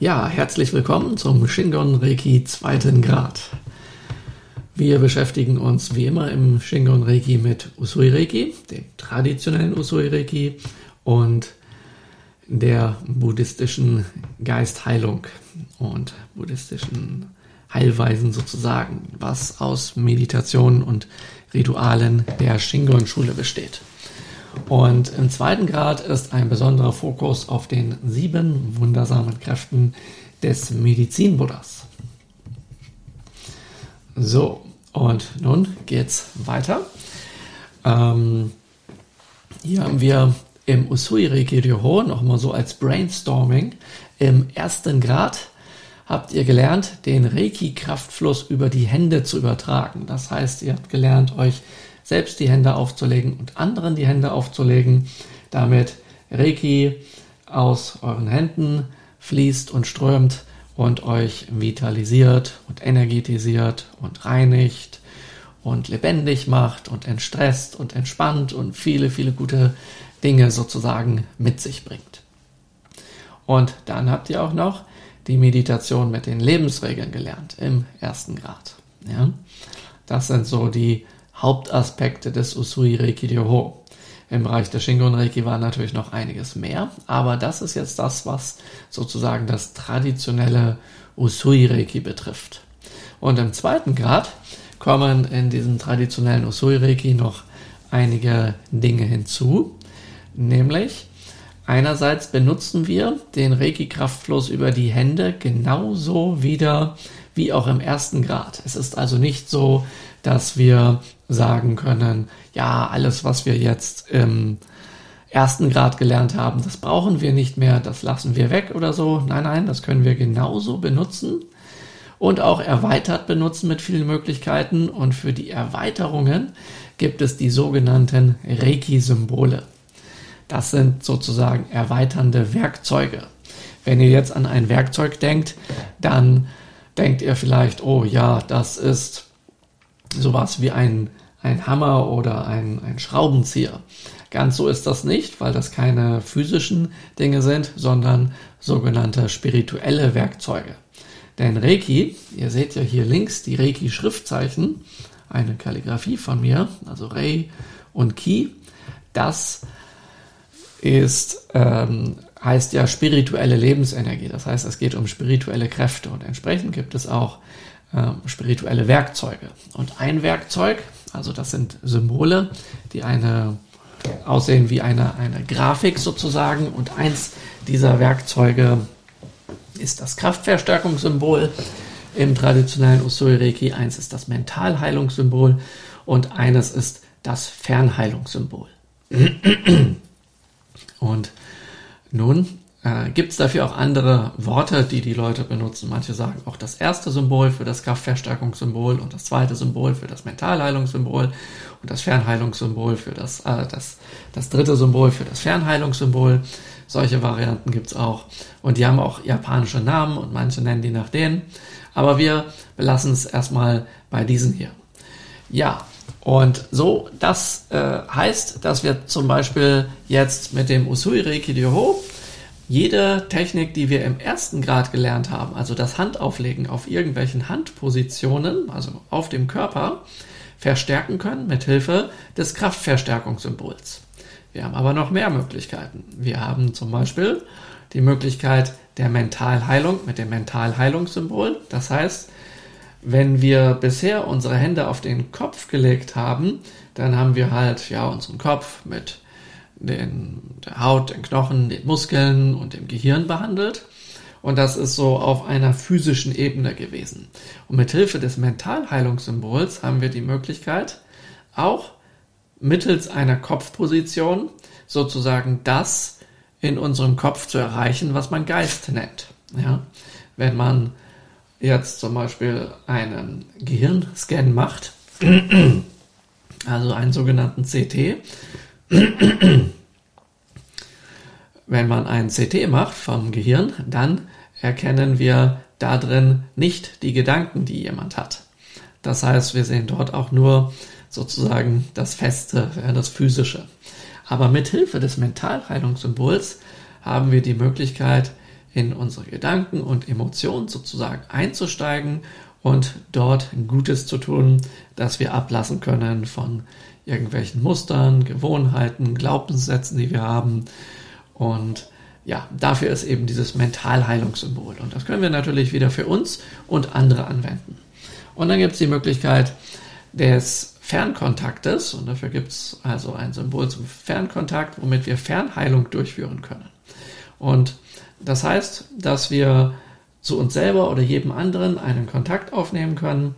Ja, herzlich willkommen zum Shingon Reiki zweiten Grad. Wir beschäftigen uns wie immer im Shingon Reiki mit Usui Reiki, dem traditionellen Usui Reiki und der buddhistischen Geistheilung und buddhistischen Heilweisen sozusagen, was aus Meditationen und Ritualen der Shingon-Schule besteht. Und im zweiten Grad ist ein besonderer Fokus auf den sieben wundersamen Kräften des Medizin-Buddhas. So, und nun geht's weiter. Ähm, hier haben wir im Usui Reiki Ryoho nochmal so als Brainstorming im ersten Grad habt ihr gelernt, den Reiki-Kraftfluss über die Hände zu übertragen. Das heißt, ihr habt gelernt, euch selbst die Hände aufzulegen und anderen die Hände aufzulegen, damit Reiki aus euren Händen fließt und strömt und euch vitalisiert und energetisiert und reinigt und lebendig macht und entstresst und entspannt und viele, viele gute Dinge sozusagen mit sich bringt. Und dann habt ihr auch noch die Meditation mit den Lebensregeln gelernt im ersten Grad. Ja? Das sind so die Hauptaspekte des Usui Reiki Ryoho. Im Bereich der Shingon Reiki war natürlich noch einiges mehr, aber das ist jetzt das, was sozusagen das traditionelle Usui Reiki betrifft. Und im zweiten Grad kommen in diesem traditionellen Usui Reiki noch einige Dinge hinzu, nämlich einerseits benutzen wir den Reiki-Kraftfluss über die Hände genauso wieder wie auch im ersten Grad. Es ist also nicht so, dass wir sagen können, ja, alles, was wir jetzt im ersten Grad gelernt haben, das brauchen wir nicht mehr, das lassen wir weg oder so. Nein, nein, das können wir genauso benutzen und auch erweitert benutzen mit vielen Möglichkeiten. Und für die Erweiterungen gibt es die sogenannten Reiki-Symbole. Das sind sozusagen erweiternde Werkzeuge. Wenn ihr jetzt an ein Werkzeug denkt, dann denkt ihr vielleicht, oh ja, das ist sowas wie ein, ein Hammer oder ein, ein Schraubenzieher. Ganz so ist das nicht, weil das keine physischen Dinge sind, sondern sogenannte spirituelle Werkzeuge. Denn Reiki, ihr seht ja hier links die Reiki-Schriftzeichen, eine Kalligrafie von mir, also Rei und Ki, das ist, ähm, heißt ja spirituelle Lebensenergie. Das heißt, es geht um spirituelle Kräfte und entsprechend gibt es auch äh, spirituelle Werkzeuge. Und ein Werkzeug, also das sind Symbole, die eine aussehen wie eine, eine Grafik sozusagen. Und eins dieser Werkzeuge ist das Kraftverstärkungssymbol im traditionellen Usui Reiki. Eins ist das Mentalheilungssymbol und eines ist das Fernheilungssymbol. Und nun äh, gibt es dafür auch andere Worte, die die Leute benutzen. Manche sagen auch das erste Symbol für das Kraftverstärkungssymbol und das zweite Symbol für das Mentalheilungssymbol und das Fernheilungssymbol für das, äh, das, das dritte Symbol für das Fernheilungssymbol. Solche Varianten gibt es auch. Und die haben auch japanische Namen und manche nennen die nach denen. Aber wir belassen es erstmal bei diesen hier. Ja, und so, das äh, heißt, dass wir zum Beispiel jetzt mit dem Usui Reiki Ryoho jede Technik, die wir im ersten Grad gelernt haben, also das Handauflegen auf irgendwelchen Handpositionen, also auf dem Körper, verstärken können mit Hilfe des Kraftverstärkungssymbols. Wir haben aber noch mehr Möglichkeiten. Wir haben zum Beispiel die Möglichkeit der Mentalheilung mit dem Mentalheilungssymbol. Das heißt, wenn wir bisher unsere Hände auf den Kopf gelegt haben, dann haben wir halt ja unseren Kopf mit den, der Haut, den Knochen, den Muskeln und dem Gehirn behandelt. Und das ist so auf einer physischen Ebene gewesen. Und mit Hilfe des Mentalheilungssymbols haben wir die Möglichkeit, auch mittels einer Kopfposition sozusagen das in unserem Kopf zu erreichen, was man Geist nennt. Ja? Wenn man jetzt zum Beispiel einen Gehirnscan macht, also einen sogenannten CT, wenn man einen CT macht vom Gehirn, dann erkennen wir da drin nicht die Gedanken, die jemand hat. Das heißt, wir sehen dort auch nur sozusagen das Feste, das Physische. Aber mit Hilfe des Mentalheilungssymbols haben wir die Möglichkeit, in unsere Gedanken und Emotionen sozusagen einzusteigen und dort Gutes zu tun, dass wir ablassen können von irgendwelchen Mustern, Gewohnheiten, Glaubenssätzen, die wir haben. Und ja, dafür ist eben dieses Mentalheilungssymbol. Und das können wir natürlich wieder für uns und andere anwenden. Und dann gibt es die Möglichkeit des Fernkontaktes. Und dafür gibt es also ein Symbol zum Fernkontakt, womit wir Fernheilung durchführen können. Und das heißt, dass wir zu uns selber oder jedem anderen einen Kontakt aufnehmen können,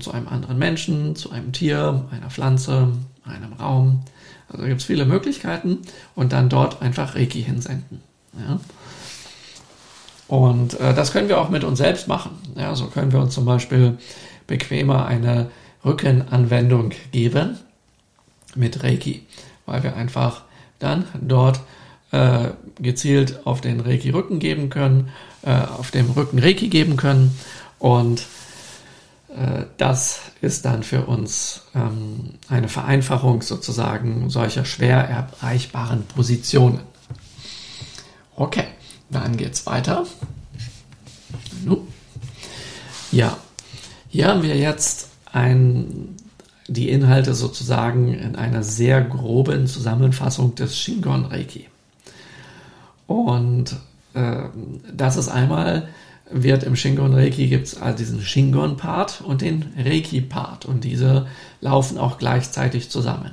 zu einem anderen Menschen, zu einem Tier, einer Pflanze, einem Raum. Also gibt es viele Möglichkeiten und dann dort einfach Reiki hinsenden. Ja. Und äh, das können wir auch mit uns selbst machen. Ja, so können wir uns zum Beispiel bequemer eine Rückenanwendung geben mit Reiki, weil wir einfach dann dort äh, gezielt auf den Reiki-Rücken geben können, äh, auf dem Rücken Reiki geben können und das ist dann für uns ähm, eine Vereinfachung sozusagen solcher schwer erreichbaren Positionen. Okay, dann geht's weiter. Ja, hier haben wir jetzt ein, die Inhalte sozusagen in einer sehr groben Zusammenfassung des Shingon Reiki. Und äh, das ist einmal, wird im Shingon Reiki gibt es also diesen Shingon-Part und den Reiki-Part. Und diese laufen auch gleichzeitig zusammen.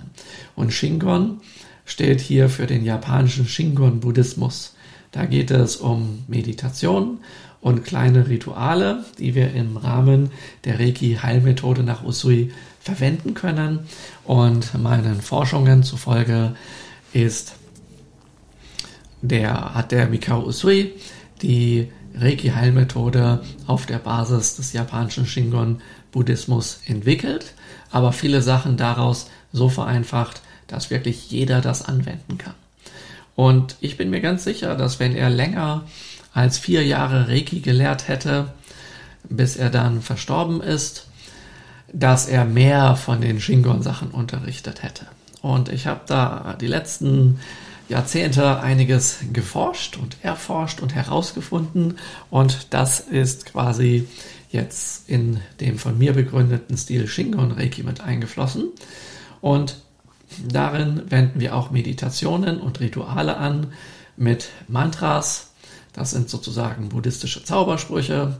Und Shingon steht hier für den japanischen Shingon-Buddhismus. Da geht es um Meditation und kleine Rituale, die wir im Rahmen der Reiki-Heilmethode nach Usui verwenden können. Und meinen Forschungen zufolge ist der, hat der Mikao Usui die Reiki-Heilmethode auf der Basis des japanischen Shingon-Buddhismus entwickelt, aber viele Sachen daraus so vereinfacht, dass wirklich jeder das anwenden kann. Und ich bin mir ganz sicher, dass wenn er länger als vier Jahre Reiki gelehrt hätte, bis er dann verstorben ist, dass er mehr von den Shingon-Sachen unterrichtet hätte. Und ich habe da die letzten Jahrzehnte einiges geforscht und erforscht und herausgefunden. Und das ist quasi jetzt in dem von mir begründeten Stil Shingon Reiki mit eingeflossen. Und darin wenden wir auch Meditationen und Rituale an mit Mantras, das sind sozusagen buddhistische Zaubersprüche.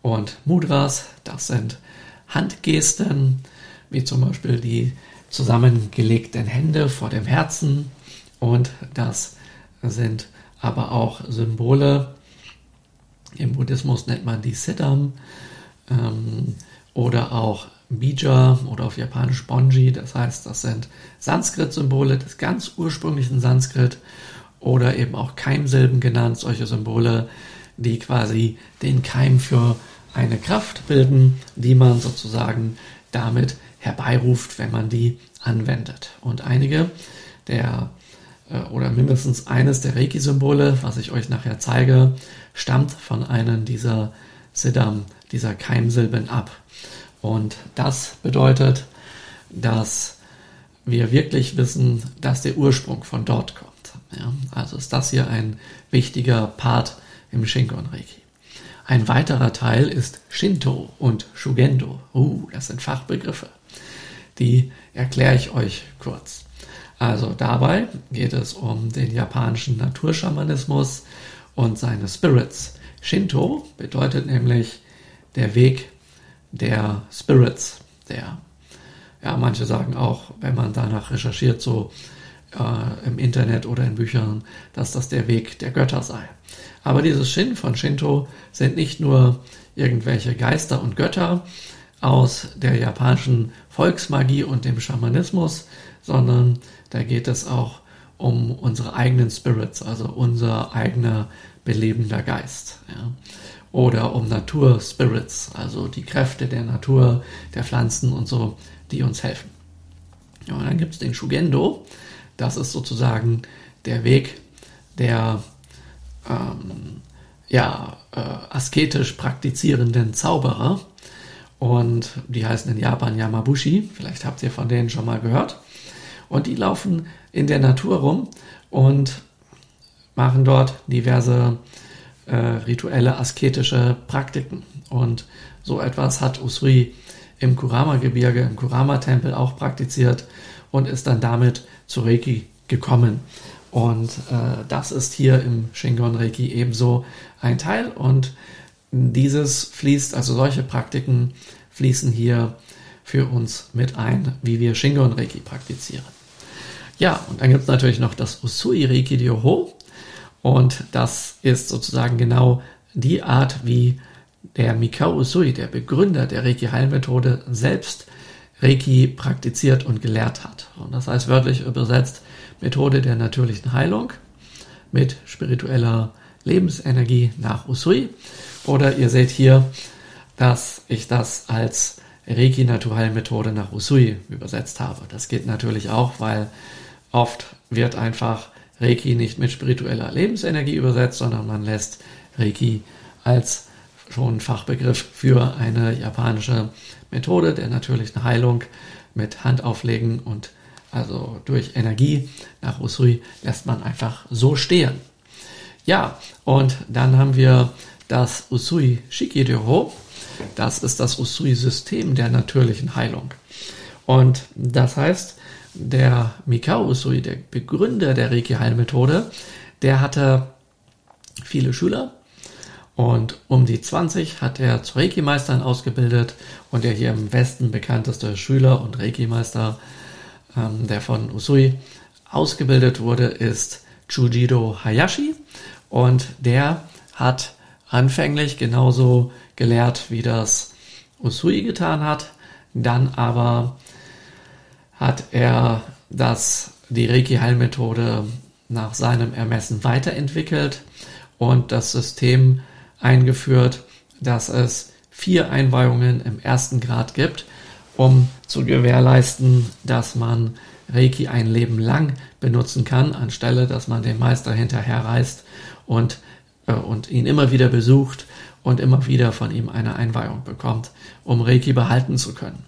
Und Mudras, das sind Handgesten, wie zum Beispiel die zusammengelegten Hände vor dem Herzen und das sind aber auch Symbole. Im Buddhismus nennt man die Siddham ähm, oder auch Bija oder auf Japanisch Bonji. Das heißt, das sind Sanskrit-Symbole des ganz ursprünglichen Sanskrit oder eben auch Keimsilben genannt, solche Symbole, die quasi den Keim für eine Kraft bilden, die man sozusagen damit herbeiruft, wenn man die anwendet. Und einige der oder mindestens eines der Reiki-Symbole, was ich euch nachher zeige, stammt von einem dieser Siddham, dieser Keimsilben ab. Und das bedeutet, dass wir wirklich wissen, dass der Ursprung von dort kommt. Ja, also ist das hier ein wichtiger Part im Shinkon Reiki. Ein weiterer Teil ist Shinto und Shugendo. Uh, das sind Fachbegriffe. Die erkläre ich euch kurz. Also dabei geht es um den japanischen Naturschamanismus und seine Spirits. Shinto bedeutet nämlich der Weg der Spirits, der, ja, manche sagen auch, wenn man danach recherchiert, so äh, im Internet oder in Büchern, dass das der Weg der Götter sei. Aber dieses Shin von Shinto sind nicht nur irgendwelche Geister und Götter aus der japanischen Volksmagie und dem Schamanismus, sondern da geht es auch um unsere eigenen Spirits, also unser eigener belebender Geist. Ja. Oder um Naturspirits, also die Kräfte der Natur, der Pflanzen und so, die uns helfen. Und dann gibt es den Shugendo, das ist sozusagen der Weg der ähm, ja, äh, asketisch praktizierenden Zauberer. Und die heißen in Japan Yamabushi. Vielleicht habt ihr von denen schon mal gehört. Und die laufen in der Natur rum und machen dort diverse äh, rituelle asketische Praktiken. Und so etwas hat Usui im Kurama-Gebirge, im Kurama-Tempel auch praktiziert und ist dann damit zu Reiki gekommen. Und äh, das ist hier im Shingon Reiki ebenso ein Teil. Und dieses fließt, also solche Praktiken fließen hier für uns mit ein, wie wir Shingon Reiki praktizieren. Ja, und dann gibt es natürlich noch das Usui Reiki Ryoho. Und das ist sozusagen genau die Art, wie der Mikao Usui, der Begründer der Reiki-Heilmethode, selbst Reiki praktiziert und gelehrt hat. Und das heißt wörtlich übersetzt Methode der natürlichen Heilung mit spiritueller Lebensenergie nach Usui. Oder ihr seht hier, dass ich das als Reiki-Naturheilmethode nach Usui übersetzt habe. Das geht natürlich auch, weil oft wird einfach Reiki nicht mit spiritueller Lebensenergie übersetzt, sondern man lässt Reiki als schon Fachbegriff für eine japanische Methode der natürlichen Heilung mit Handauflegen und also durch Energie nach Usui lässt man einfach so stehen. Ja, und dann haben wir das Usui Shikiryo. Das ist das Usui-System der natürlichen Heilung. Und das heißt, der Mikao Usui, der Begründer der Reiki-Heilmethode, der hatte viele Schüler und um die 20 hat er zu Reiki-Meistern ausgebildet und der hier im Westen bekannteste Schüler und Reiki-Meister, ähm, der von Usui ausgebildet wurde, ist Chujiro Hayashi und der hat anfänglich genauso gelehrt, wie das Usui getan hat. Dann aber hat er das, die Reiki-Heilmethode nach seinem Ermessen weiterentwickelt und das System eingeführt, dass es vier Einweihungen im ersten Grad gibt, um zu gewährleisten, dass man Reiki ein Leben lang benutzen kann, anstelle dass man den Meister hinterherreist und, äh, und ihn immer wieder besucht und immer wieder von ihm eine Einweihung bekommt, um Reiki behalten zu können.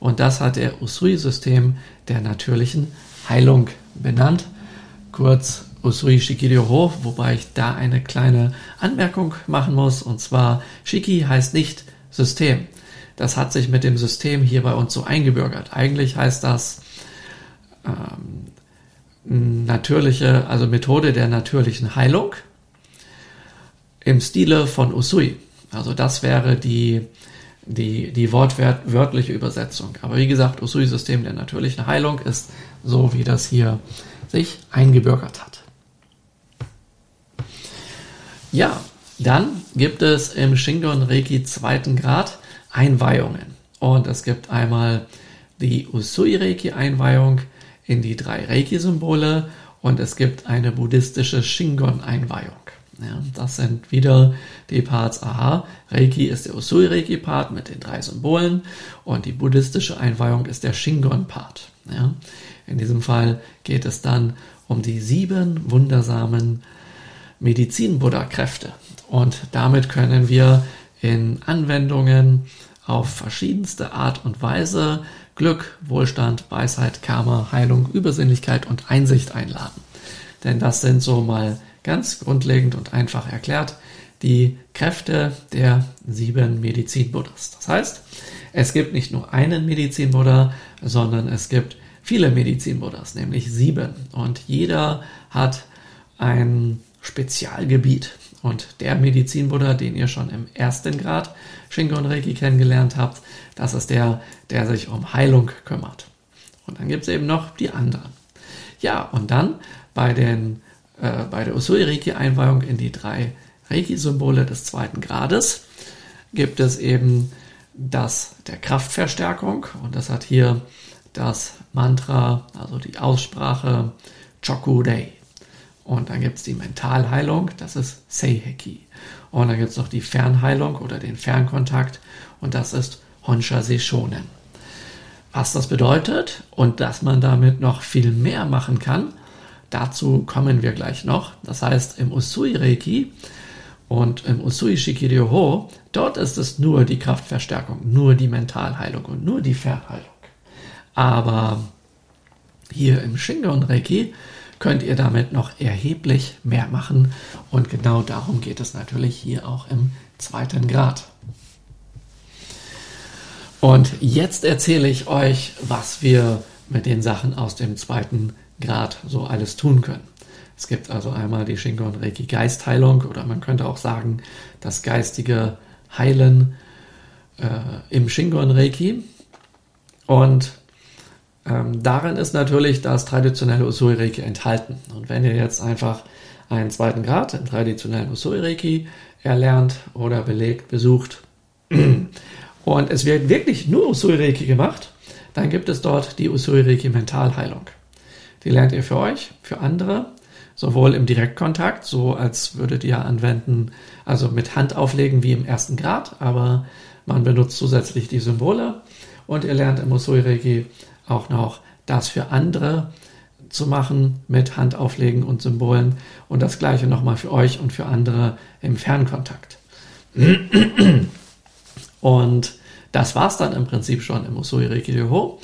Und das hat der Usui-System der natürlichen Heilung benannt. Kurz Usui Shikiryo Ho, wobei ich da eine kleine Anmerkung machen muss. Und zwar, Shiki heißt nicht System. Das hat sich mit dem System hier bei uns so eingebürgert. Eigentlich heißt das ähm, natürliche, also Methode der natürlichen Heilung im Stile von Usui. Also das wäre die, die, die wortwörtliche Übersetzung. Aber wie gesagt, Usui-System der natürlichen Heilung ist so, wie das hier sich eingebürgert hat. Ja, dann gibt es im Shingon Reiki zweiten Grad Einweihungen. Und es gibt einmal die Usui Reiki Einweihung in die drei Reiki-Symbole und es gibt eine buddhistische Shingon Einweihung. Ja, das sind wieder die Parts. Aha, Reiki ist der Usui Reiki Part mit den drei Symbolen und die buddhistische Einweihung ist der Shingon Part. Ja, in diesem Fall geht es dann um die sieben wundersamen Medizin-Buddha-Kräfte. Und damit können wir in Anwendungen auf verschiedenste Art und Weise Glück, Wohlstand, Weisheit, Karma, Heilung, Übersinnlichkeit und Einsicht einladen. Denn das sind so mal ganz grundlegend und einfach erklärt die Kräfte der sieben Medizin-Buddhas. Das heißt, es gibt nicht nur einen Medizin-Buddha, sondern es gibt viele Medizin-Buddhas, nämlich sieben. Und jeder hat ein Spezialgebiet. Und der Medizin-Buddha, den ihr schon im ersten Grad Shingon Reiki kennengelernt habt, das ist der, der sich um Heilung kümmert. Und dann gibt es eben noch die anderen. Ja, und dann bei, den, äh, bei der Usui Reiki Einweihung in die drei Reiki-Symbole des zweiten Grades gibt es eben das der Kraftverstärkung und das hat hier das Mantra, also die Aussprache Choku Dei. Und dann gibt es die Mentalheilung, das ist Seiheki. Und dann gibt es noch die Fernheilung oder den Fernkontakt und das ist Honsha Seishonen. Was das bedeutet und dass man damit noch viel mehr machen kann, dazu kommen wir gleich noch. Das heißt, im Usui Reiki und im Usui Shikiryo Ho, dort ist es nur die Kraftverstärkung, nur die Mentalheilung und nur die Fernheilung. Aber hier im Shingon Reiki könnt ihr damit noch erheblich mehr machen. Und genau darum geht es natürlich hier auch im zweiten Grad. Und jetzt erzähle ich euch, was wir mit den Sachen aus dem zweiten Grad so alles tun können. Es gibt also einmal die Shingon Reiki Geistheilung oder man könnte auch sagen, das geistige Heilen äh, im Shingon Reiki. Und ähm, darin ist natürlich das traditionelle Usui Reiki enthalten. Und wenn ihr jetzt einfach einen zweiten Grad im traditionellen Usui Reiki erlernt oder belegt, besucht und es wird wirklich nur Usui Reiki gemacht, dann gibt es dort die Usui Reiki Mentalheilung. Die lernt ihr für euch, für andere, sowohl im Direktkontakt, so als würdet ihr anwenden, also mit Hand auflegen wie im ersten Grad, aber man benutzt zusätzlich die Symbole und ihr lernt im Usui Reiki auch noch das für andere zu machen mit Handauflegen und Symbolen und das gleiche nochmal für euch und für andere im Fernkontakt. Und das war es dann im Prinzip schon im Usui Reiki Ryoho.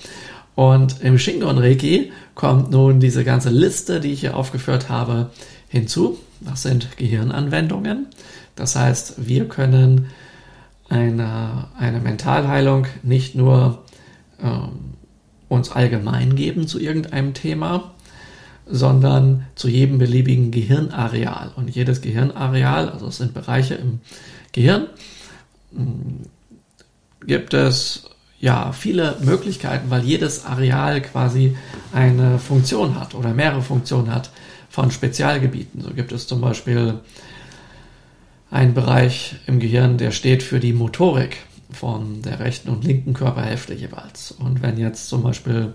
Und im Shingon Reiki kommt nun diese ganze Liste, die ich hier aufgeführt habe, hinzu. Das sind Gehirnanwendungen. Das heißt, wir können eine, eine Mentalheilung nicht nur ähm, uns allgemein geben zu irgendeinem Thema, sondern zu jedem beliebigen Gehirnareal. Und jedes Gehirnareal, also es sind Bereiche im Gehirn, gibt es ja viele Möglichkeiten, weil jedes Areal quasi eine Funktion hat oder mehrere Funktionen hat von Spezialgebieten. So gibt es zum Beispiel einen Bereich im Gehirn, der steht für die Motorik von der rechten und linken Körperhälfte jeweils. Und wenn jetzt zum Beispiel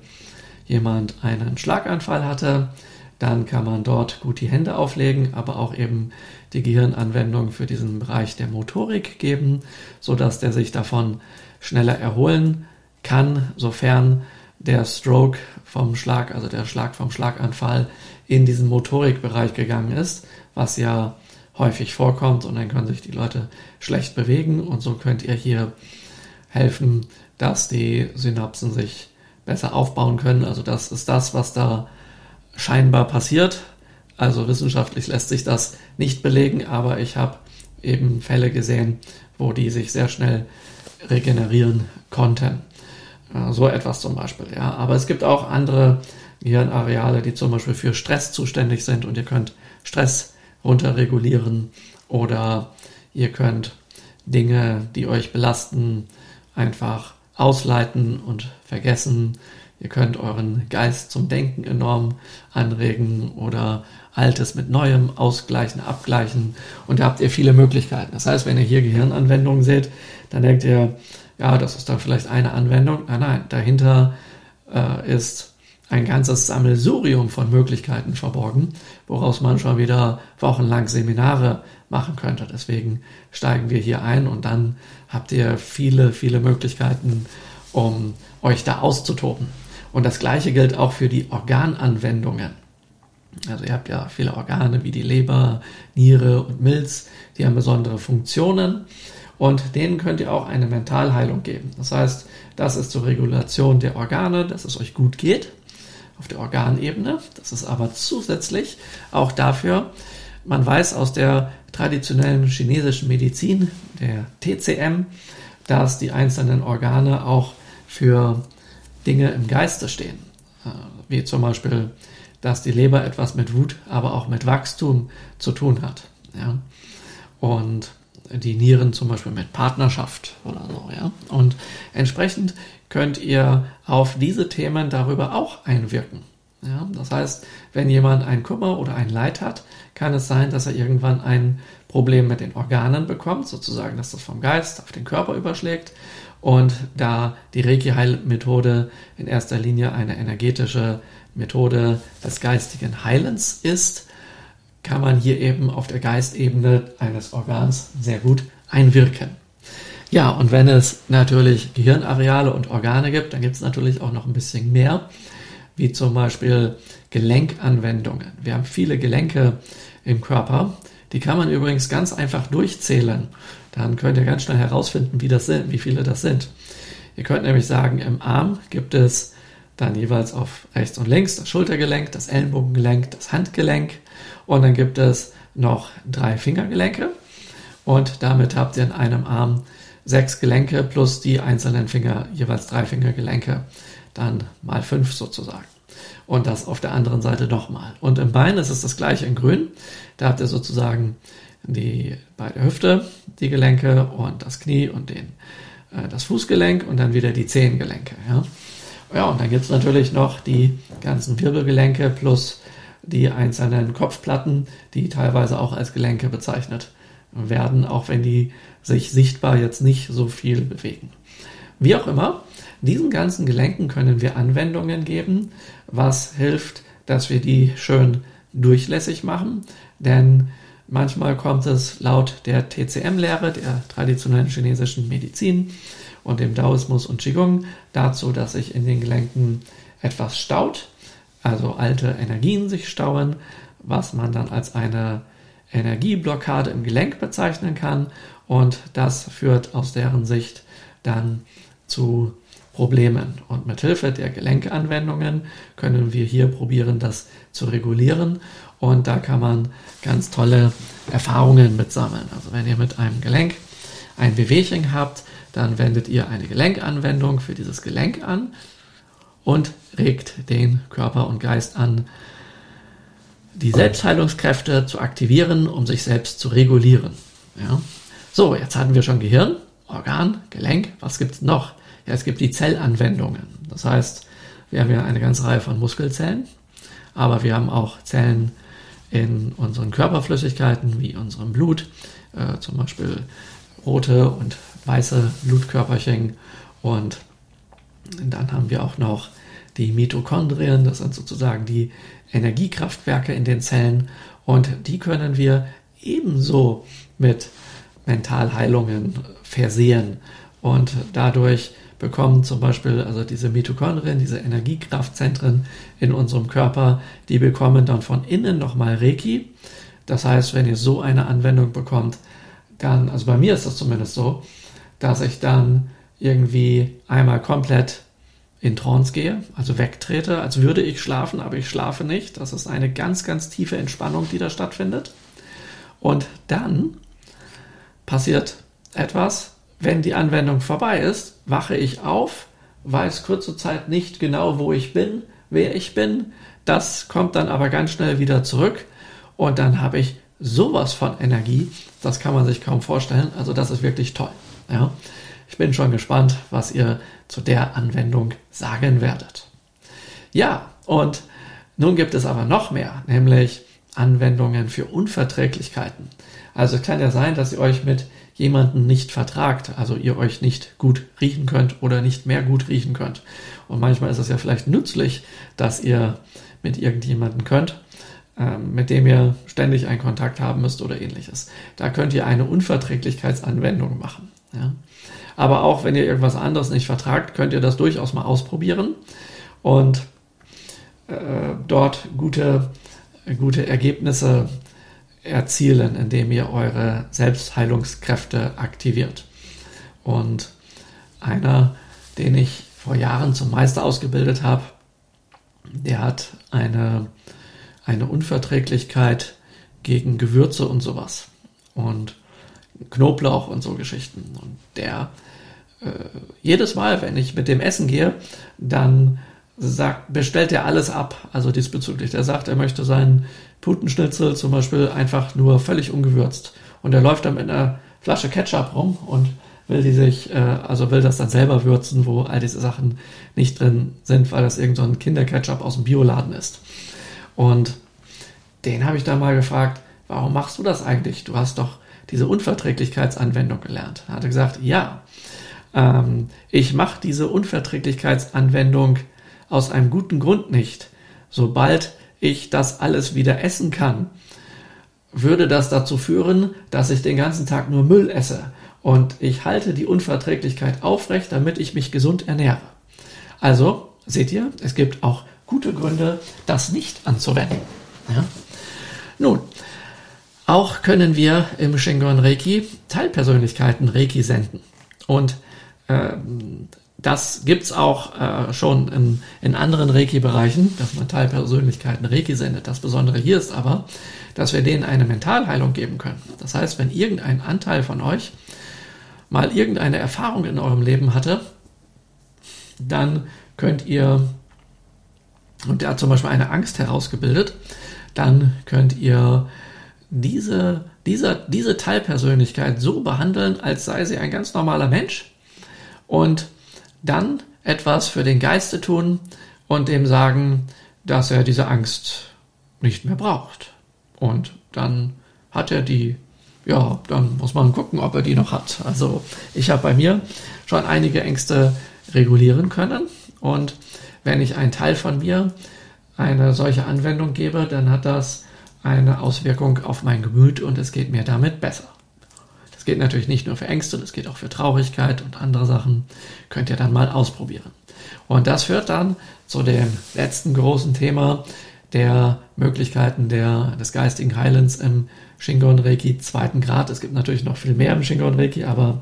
jemand einen Schlaganfall hatte, dann kann man dort gut die Hände auflegen, aber auch eben die Gehirnanwendung für diesen Bereich der Motorik geben, sodass der sich davon schneller erholen kann, sofern der Stroke vom Schlag, also der Schlag vom Schlaganfall in diesen Motorikbereich gegangen ist, was ja häufig vorkommt und dann können sich die Leute schlecht bewegen und so könnt ihr hier helfen, dass die Synapsen sich besser aufbauen können. Also das ist das, was da scheinbar passiert. Also wissenschaftlich lässt sich das nicht belegen, aber ich habe eben Fälle gesehen, wo die sich sehr schnell regenerieren konnten. So etwas zum Beispiel, ja. Aber es gibt auch andere Gehirnareale, die zum Beispiel für Stress zuständig sind und ihr könnt Stress runterregulieren oder ihr könnt Dinge, die euch belasten, einfach ausleiten und vergessen. Ihr könnt euren Geist zum Denken enorm anregen oder Altes mit Neuem ausgleichen, abgleichen. Und da habt ihr viele Möglichkeiten. Das heißt, wenn ihr hier Gehirnanwendungen seht, dann denkt ihr, ja, das ist dann vielleicht eine Anwendung. Nein, nein, dahinter äh, ist ein ganzes Sammelsurium von Möglichkeiten verborgen, woraus man schon wieder wochenlang Seminare machen könnte. Deswegen steigen wir hier ein und dann habt ihr viele, viele Möglichkeiten, um euch da auszutoben. Und das gleiche gilt auch für die Organanwendungen. Also ihr habt ja viele Organe wie die Leber, Niere und Milz, die haben besondere Funktionen und denen könnt ihr auch eine Mentalheilung geben. Das heißt, das ist zur Regulation der Organe, dass es euch gut geht auf der Organebene. Das ist aber zusätzlich auch dafür, man weiß aus der traditionellen chinesischen Medizin, der TCM, dass die einzelnen Organe auch für Dinge im Geiste stehen. Äh, wie zum Beispiel dass die Leber etwas mit Wut, aber auch mit Wachstum zu tun hat. Ja? Und die Nieren zum Beispiel mit Partnerschaft oder so. Ja? Und entsprechend könnt ihr auf diese Themen darüber auch einwirken. Ja? Das heißt, wenn jemand ein Kummer oder ein Leid hat, kann es sein, dass er irgendwann ein Problem mit den Organen bekommt, sozusagen, dass das vom Geist auf den Körper überschlägt. Und da die Reiki-Heilmethode in erster Linie eine energetische Methode des geistigen Heilens ist, kann man hier eben auf der Geistebene eines Organs sehr gut einwirken. Ja, und wenn es natürlich Gehirnareale und Organe gibt, dann gibt es natürlich auch noch ein bisschen mehr, wie zum Beispiel Gelenkanwendungen. Wir haben viele Gelenke im Körper. Die kann man übrigens ganz einfach durchzählen. Dann könnt ihr ganz schnell herausfinden, wie das sind, wie viele das sind. Ihr könnt nämlich sagen, im Arm gibt es dann jeweils auf rechts und links das Schultergelenk, das Ellenbogengelenk, das Handgelenk und dann gibt es noch drei Fingergelenke und damit habt ihr in einem Arm sechs Gelenke plus die einzelnen Finger, jeweils drei Fingergelenke, dann mal fünf sozusagen. Und das auf der anderen Seite nochmal. Und im Bein ist es das gleiche in grün. Da habt ihr sozusagen die, bei der Hüfte die Gelenke und das Knie und den, äh, das Fußgelenk und dann wieder die Zehengelenke. Ja, ja und dann gibt es natürlich noch die ganzen Wirbelgelenke plus die einzelnen Kopfplatten, die teilweise auch als Gelenke bezeichnet werden, auch wenn die sich sichtbar jetzt nicht so viel bewegen. Wie auch immer, diesen ganzen Gelenken können wir Anwendungen geben, was hilft, dass wir die schön durchlässig machen, denn manchmal kommt es laut der TCM-Lehre, der traditionellen chinesischen Medizin und dem Daoismus und Qigong dazu, dass sich in den Gelenken etwas staut, also alte Energien sich stauen, was man dann als eine Energieblockade im Gelenk bezeichnen kann und das führt aus deren Sicht dann zu Problemen. Und mit Hilfe der Gelenkanwendungen können wir hier probieren, das zu regulieren. Und da kann man ganz tolle Erfahrungen mitsammeln. Also wenn ihr mit einem Gelenk ein Wehwehchen habt, dann wendet ihr eine Gelenkanwendung für dieses Gelenk an und regt den Körper und Geist an, die Selbstheilungskräfte zu aktivieren, um sich selbst zu regulieren. Ja. So, jetzt hatten wir schon Gehirn, Organ, Gelenk. Was gibt es noch? Ja, es gibt die Zellanwendungen. Das heißt, wir haben ja eine ganze Reihe von Muskelzellen, aber wir haben auch Zellen in unseren Körperflüssigkeiten, wie unserem Blut, äh, zum Beispiel rote und weiße Blutkörperchen. Und dann haben wir auch noch die Mitochondrien, das sind sozusagen die Energiekraftwerke in den Zellen. Und die können wir ebenso mit Mentalheilungen versehen. Und dadurch bekommen zum Beispiel also diese Mitochondrien, diese Energiekraftzentren in unserem Körper, die bekommen dann von innen nochmal Reiki. Das heißt, wenn ihr so eine Anwendung bekommt, dann, also bei mir ist das zumindest so, dass ich dann irgendwie einmal komplett in Trance gehe, also wegtrete, als würde ich schlafen, aber ich schlafe nicht. Das ist eine ganz, ganz tiefe Entspannung, die da stattfindet. Und dann passiert etwas, wenn die Anwendung vorbei ist, wache ich auf, weiß kurze Zeit nicht genau, wo ich bin, wer ich bin. Das kommt dann aber ganz schnell wieder zurück und dann habe ich sowas von Energie, das kann man sich kaum vorstellen. Also das ist wirklich toll. Ja. Ich bin schon gespannt, was ihr zu der Anwendung sagen werdet. Ja, und nun gibt es aber noch mehr, nämlich Anwendungen für Unverträglichkeiten. Also es kann ja sein, dass ihr euch mit jemanden nicht vertragt, also ihr euch nicht gut riechen könnt oder nicht mehr gut riechen könnt. Und manchmal ist es ja vielleicht nützlich, dass ihr mit irgendjemanden könnt, ähm, mit dem ihr ständig einen Kontakt haben müsst oder ähnliches. Da könnt ihr eine Unverträglichkeitsanwendung machen. Ja. Aber auch wenn ihr irgendwas anderes nicht vertragt, könnt ihr das durchaus mal ausprobieren und äh, dort gute, gute Ergebnisse erzielen, indem ihr eure Selbstheilungskräfte aktiviert. Und einer, den ich vor Jahren zum Meister ausgebildet habe, der hat eine, eine Unverträglichkeit gegen Gewürze und sowas. Und Knoblauch und so Geschichten. Und der äh, jedes Mal, wenn ich mit dem Essen gehe, dann sagt, bestellt er alles ab, also diesbezüglich. Der sagt, er möchte seinen Putenschnitzel zum Beispiel einfach nur völlig ungewürzt. Und er läuft dann mit einer Flasche Ketchup rum und will die sich, äh, also will das dann selber würzen, wo all diese Sachen nicht drin sind, weil das irgendein so Kinderketchup aus dem Bioladen ist. Und den habe ich dann mal gefragt, warum machst du das eigentlich? Du hast doch diese Unverträglichkeitsanwendung gelernt. Er hatte gesagt, ja, ähm, ich mache diese Unverträglichkeitsanwendung aus einem guten Grund nicht. Sobald ich das alles wieder essen kann, würde das dazu führen, dass ich den ganzen Tag nur Müll esse. Und ich halte die Unverträglichkeit aufrecht, damit ich mich gesund ernähre. Also, seht ihr, es gibt auch gute Gründe, das nicht anzuwenden. Ja? Nun, auch können wir im Shingon Reiki Teilpersönlichkeiten Reiki senden. Und äh, das gibt's auch äh, schon in, in anderen Reiki-Bereichen, dass man Teilpersönlichkeiten Reiki sendet. Das Besondere hier ist aber, dass wir denen eine Mentalheilung geben können. Das heißt, wenn irgendein Anteil von euch mal irgendeine Erfahrung in eurem Leben hatte, dann könnt ihr, und der hat zum Beispiel eine Angst herausgebildet, dann könnt ihr diese, dieser, diese Teilpersönlichkeit so behandeln, als sei sie ein ganz normaler Mensch und dann etwas für den Geiste tun und dem sagen, dass er diese Angst nicht mehr braucht. Und dann hat er die, ja, dann muss man gucken, ob er die noch hat. Also ich habe bei mir schon einige Ängste regulieren können und wenn ich einen Teil von mir eine solche Anwendung gebe, dann hat das eine Auswirkung auf mein Gemüt und es geht mir damit besser. Das geht natürlich nicht nur für Ängste, das geht auch für Traurigkeit und andere Sachen. Könnt ihr dann mal ausprobieren. Und das führt dann zu dem letzten großen Thema der Möglichkeiten der, des geistigen Heilens im Shingon Reiki zweiten Grad. Es gibt natürlich noch viel mehr im Shingon Reiki, aber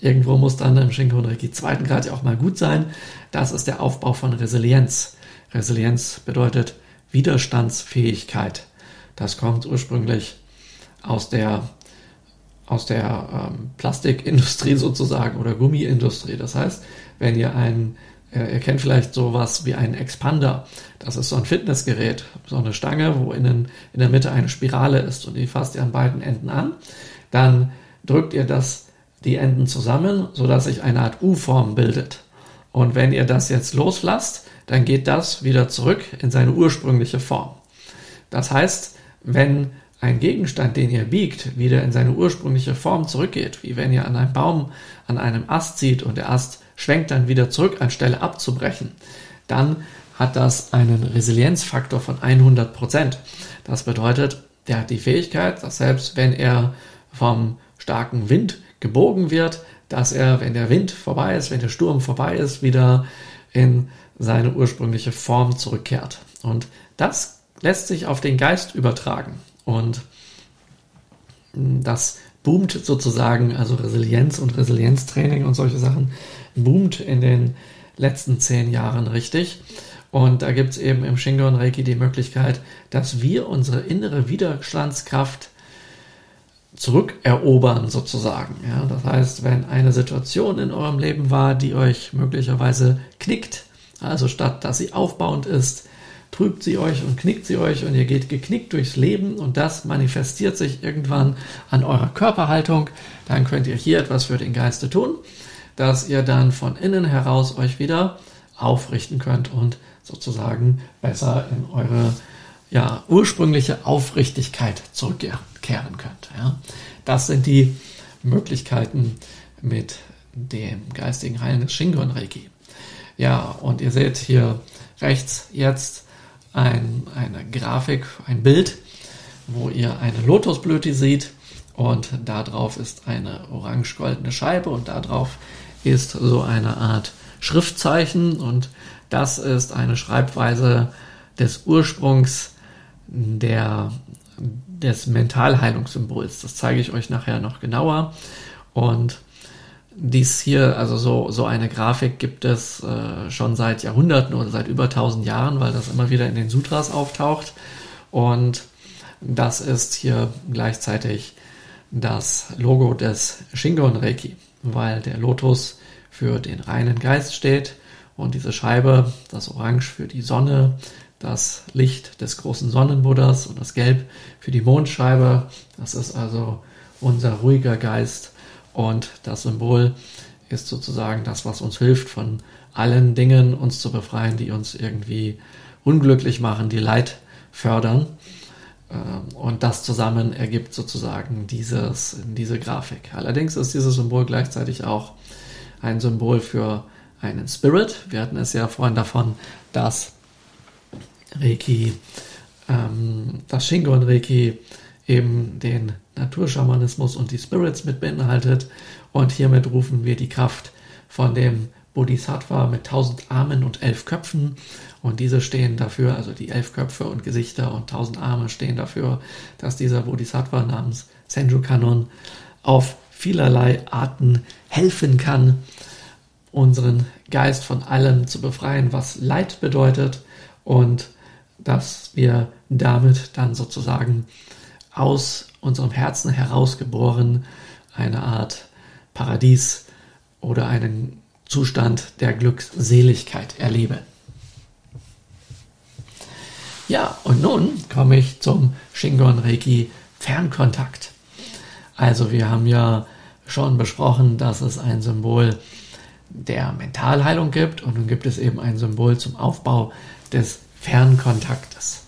irgendwo muss dann im Shingon Reiki zweiten Grad ja auch mal gut sein. Das ist der Aufbau von Resilienz. Resilienz bedeutet Widerstandsfähigkeit. Das kommt ursprünglich aus der, aus der ähm, Plastikindustrie sozusagen oder Gummiindustrie. Das heißt, wenn ihr ein, äh, ihr kennt vielleicht sowas wie einen Expander. Das ist so ein Fitnessgerät, so eine Stange, wo innen in der Mitte eine Spirale ist und die fasst ihr an beiden Enden an. Dann drückt ihr das, die Enden zusammen, sodass sich eine Art U-Form bildet. Und wenn ihr das jetzt loslasst, dann geht das wieder zurück in seine ursprüngliche Form. Das heißt, wenn ein Gegenstand, den ihr biegt, wieder in seine ursprüngliche Form zurückgeht, wie wenn ihr an einem Baum an einem Ast zieht und der Ast schwenkt dann wieder zurück, anstelle abzubrechen, dann hat das einen Resilienzfaktor von 100 Prozent. Das bedeutet, der hat die Fähigkeit, dass selbst wenn er vom starken Wind gebogen wird, dass er, wenn der Wind vorbei ist, wenn der Sturm vorbei ist, wieder in seine ursprüngliche Form zurückkehrt. Und das lässt sich auf den Geist übertragen. Und das boomt sozusagen, also Resilienz und Resilienztraining und solche Sachen, boomt in den letzten zehn Jahren richtig. Und da gibt es eben im Shingon Reiki die Möglichkeit, dass wir unsere innere Widerstandskraft zurückerobern sozusagen. Ja, das heißt, wenn eine Situation in eurem Leben war, die euch möglicherweise knickt, also statt dass sie aufbauend ist, trübt sie euch und knickt sie euch und ihr geht geknickt durchs Leben und das manifestiert sich irgendwann an eurer Körperhaltung, dann könnt ihr hier etwas für den Geiste tun, dass ihr dann von innen heraus euch wieder aufrichten könnt und sozusagen besser in eure ja, ursprüngliche Aufrichtigkeit zurückkehren könnt. Ja. Das sind die Möglichkeiten mit dem geistigen Heilen des Shingon Reiki. Ja, und ihr seht hier rechts jetzt ein, eine Grafik, ein Bild, wo ihr eine Lotusblüte seht und darauf ist eine orange-goldene Scheibe und darauf ist so eine Art Schriftzeichen und das ist eine Schreibweise des Ursprungs der, des Mentalheilungssymbols. Das zeige ich euch nachher noch genauer und dies hier, also so, so eine Grafik gibt es äh, schon seit Jahrhunderten oder seit über 1000 Jahren, weil das immer wieder in den Sutras auftaucht. Und das ist hier gleichzeitig das Logo des Shingon Reiki, weil der Lotus für den reinen Geist steht und diese Scheibe, das Orange für die Sonne, das Licht des großen Sonnenbuddhas und das Gelb für die Mondscheibe. Das ist also unser ruhiger Geist und das Symbol ist sozusagen das, was uns hilft, von allen Dingen uns zu befreien, die uns irgendwie unglücklich machen, die Leid fördern. Ähm, und das zusammen ergibt sozusagen dieses, diese Grafik. Allerdings ist dieses Symbol gleichzeitig auch ein Symbol für einen Spirit. Wir hatten es ja vorhin davon, dass Reiki, ähm, das Shingon Reiki eben den Naturschamanismus und die Spirits mit beinhaltet. Und hiermit rufen wir die Kraft von dem Bodhisattva mit tausend Armen und elf Köpfen. Und diese stehen dafür, also die elf Köpfe und Gesichter und tausend Arme stehen dafür, dass dieser Bodhisattva namens Senju Kanon auf vielerlei Arten helfen kann, unseren Geist von allem zu befreien, was Leid bedeutet und dass wir damit dann sozusagen aus unserem Herzen herausgeboren eine Art Paradies oder einen Zustand der Glückseligkeit erleben. Ja, und nun komme ich zum Shingon Reiki Fernkontakt. Also wir haben ja schon besprochen, dass es ein Symbol der Mentalheilung gibt und nun gibt es eben ein Symbol zum Aufbau des Fernkontaktes.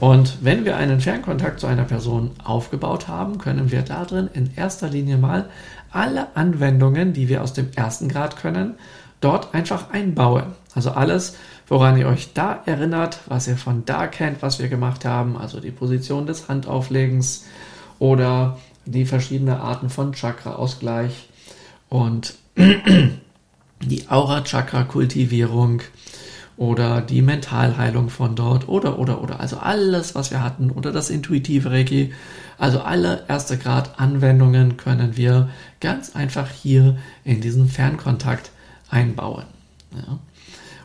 Und wenn wir einen Fernkontakt zu einer Person aufgebaut haben, können wir darin in erster Linie mal alle Anwendungen, die wir aus dem ersten Grad können, dort einfach einbauen. Also alles, woran ihr euch da erinnert, was ihr von da kennt, was wir gemacht haben, also die Position des Handauflegens oder die verschiedenen Arten von Chakra-Ausgleich und die Aura-Chakra-Kultivierung oder die Mentalheilung von dort oder oder oder also alles, was wir hatten oder das intuitive Reiki, also alle erste Grad Anwendungen können wir ganz einfach hier in diesen Fernkontakt einbauen. Ja.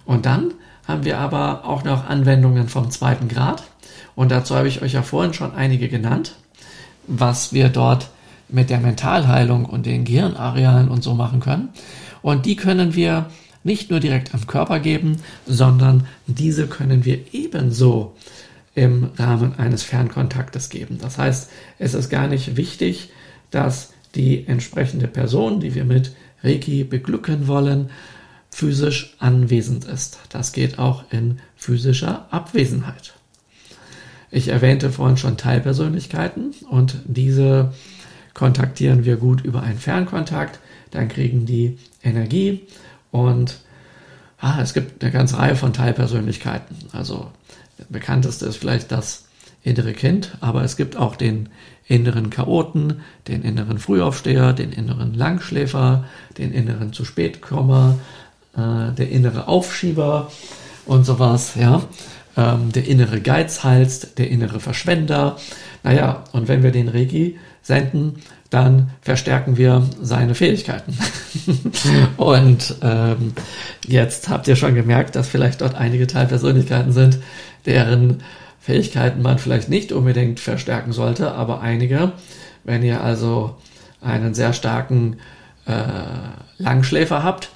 Und dann haben wir aber auch noch Anwendungen vom zweiten Grad und dazu habe ich euch ja vorhin schon einige genannt, was wir dort mit der Mentalheilung und den Gehirnarealen und so machen können. Und die können wir nicht nur direkt am Körper geben, sondern diese können wir ebenso im Rahmen eines Fernkontaktes geben. Das heißt, es ist gar nicht wichtig, dass die entsprechende Person, die wir mit Reiki beglücken wollen, physisch anwesend ist. Das geht auch in physischer Abwesenheit. Ich erwähnte vorhin schon Teilpersönlichkeiten und diese kontaktieren wir gut über einen Fernkontakt. Dann kriegen die Energie und ah, es gibt eine ganze Reihe von Teilpersönlichkeiten. Also der bekannteste ist vielleicht das innere Kind, aber es gibt auch den inneren Chaoten, den inneren Frühaufsteher, den inneren Langschläfer, den inneren zu spät Komma, äh, der innere Aufschieber und sowas, ja. Ähm, der innere Geizhals, der innere Verschwender. Naja, und wenn wir den Regi senden, dann verstärken wir seine Fähigkeiten. und ähm, jetzt habt ihr schon gemerkt, dass vielleicht dort einige Teilpersönlichkeiten sind, deren Fähigkeiten man vielleicht nicht unbedingt verstärken sollte, aber einige, wenn ihr also einen sehr starken äh, Langschläfer habt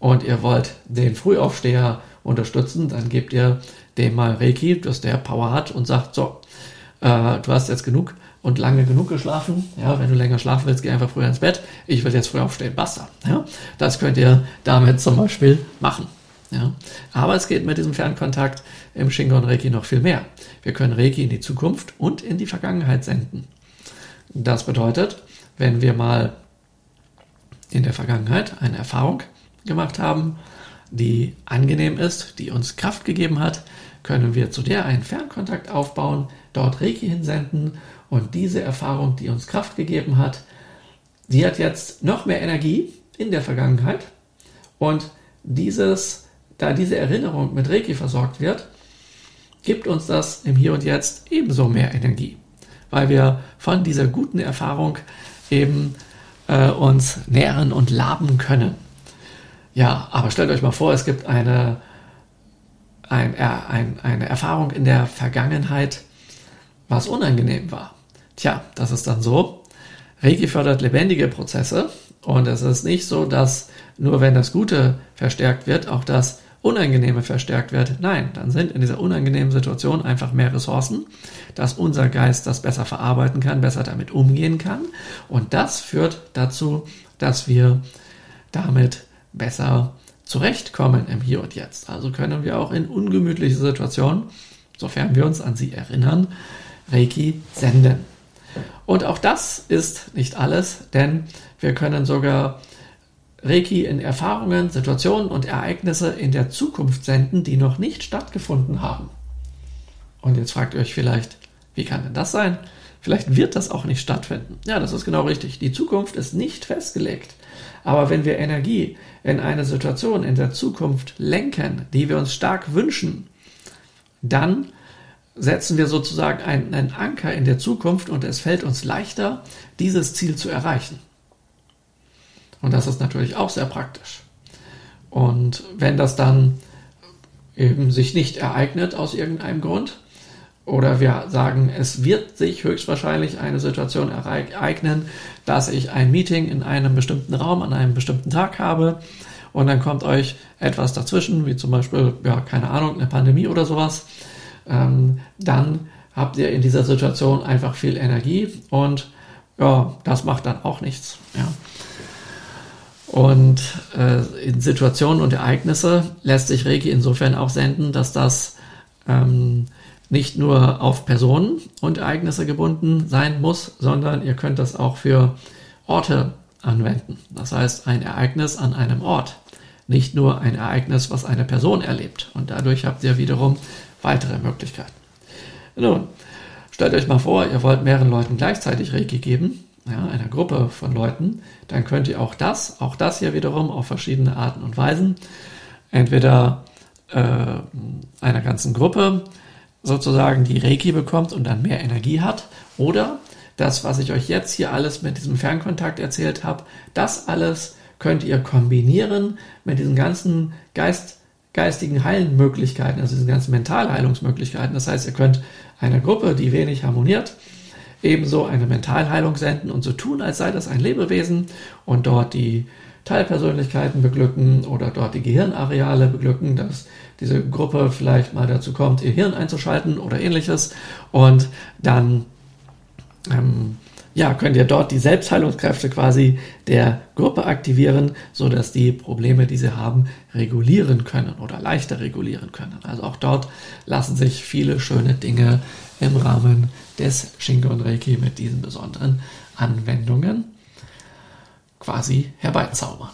und ihr wollt den Frühaufsteher unterstützen, dann gebt ihr dem mal Reiki, dass der Power hat und sagt, so, äh, du hast jetzt genug und lange genug geschlafen. Ja, wenn du länger schlafen willst, geh einfach früher ins Bett. Ich will jetzt früher aufstehen. Basta. Ja, das könnt ihr damit zum Beispiel machen. Ja, aber es geht mit diesem Fernkontakt im Shingon Reiki noch viel mehr. Wir können Reiki in die Zukunft und in die Vergangenheit senden. Das bedeutet, wenn wir mal in der Vergangenheit eine Erfahrung gemacht haben, die angenehm ist, die uns Kraft gegeben hat, können wir zu der einen Fernkontakt aufbauen, dort Reiki hinsenden und diese Erfahrung, die uns Kraft gegeben hat, die hat jetzt noch mehr Energie in der Vergangenheit. Und dieses, da diese Erinnerung mit Reiki versorgt wird, gibt uns das im Hier und Jetzt ebenso mehr Energie, weil wir von dieser guten Erfahrung eben äh, uns nähren und laben können. Ja, aber stellt euch mal vor, es gibt eine, ein, ein, eine Erfahrung in der Vergangenheit, was unangenehm war. Tja, das ist dann so. Reiki fördert lebendige Prozesse und es ist nicht so, dass nur wenn das Gute verstärkt wird, auch das Unangenehme verstärkt wird. Nein, dann sind in dieser unangenehmen Situation einfach mehr Ressourcen, dass unser Geist das besser verarbeiten kann, besser damit umgehen kann. Und das führt dazu, dass wir damit besser zurechtkommen im Hier und Jetzt. Also können wir auch in ungemütliche Situationen, sofern wir uns an sie erinnern, Reiki senden. Und auch das ist nicht alles, denn wir können sogar Reiki in Erfahrungen, Situationen und Ereignisse in der Zukunft senden, die noch nicht stattgefunden haben. Und jetzt fragt ihr euch vielleicht, wie kann denn das sein? Vielleicht wird das auch nicht stattfinden. Ja, das ist genau richtig. Die Zukunft ist nicht festgelegt. Aber wenn wir Energie in eine Situation in der Zukunft lenken, die wir uns stark wünschen, dann setzen wir sozusagen einen, einen Anker in der Zukunft und es fällt uns leichter, dieses Ziel zu erreichen. Und das ist natürlich auch sehr praktisch. Und wenn das dann eben sich nicht ereignet aus irgendeinem Grund, oder wir sagen, es wird sich höchstwahrscheinlich eine Situation ereignen, dass ich ein Meeting in einem bestimmten Raum an einem bestimmten Tag habe und dann kommt euch etwas dazwischen, wie zum Beispiel, ja, keine Ahnung, eine Pandemie oder sowas, ähm, dann habt ihr in dieser Situation einfach viel Energie und ja, das macht dann auch nichts. Ja. Und äh, in Situationen und Ereignisse lässt sich Reiki insofern auch senden, dass das ähm, nicht nur auf Personen und Ereignisse gebunden sein muss, sondern ihr könnt das auch für Orte anwenden. Das heißt, ein Ereignis an einem Ort, nicht nur ein Ereignis, was eine Person erlebt. Und dadurch habt ihr wiederum weitere Möglichkeiten. Nun, stellt euch mal vor, ihr wollt mehreren Leuten gleichzeitig Reiki geben, ja, einer Gruppe von Leuten, dann könnt ihr auch das, auch das hier wiederum auf verschiedene Arten und Weisen, entweder äh, einer ganzen Gruppe sozusagen die Reiki bekommt und dann mehr Energie hat, oder das, was ich euch jetzt hier alles mit diesem Fernkontakt erzählt habe, das alles könnt ihr kombinieren mit diesen ganzen Geist, geistigen Heilmöglichkeiten, also diesen ganzen Mentalheilungsmöglichkeiten. Das heißt, ihr könnt einer Gruppe, die wenig harmoniert, ebenso eine Mentalheilung senden und so tun, als sei das ein Lebewesen und dort die Teilpersönlichkeiten beglücken oder dort die Gehirnareale beglücken, dass diese Gruppe vielleicht mal dazu kommt, ihr Hirn einzuschalten oder ähnliches und dann ähm, ja, könnt ihr dort die Selbstheilungskräfte quasi der Gruppe aktivieren, so dass die Probleme, die sie haben, regulieren können oder leichter regulieren können. Also auch dort lassen sich viele schöne Dinge im Rahmen des Shingon Reiki mit diesen besonderen Anwendungen quasi herbeizaubern.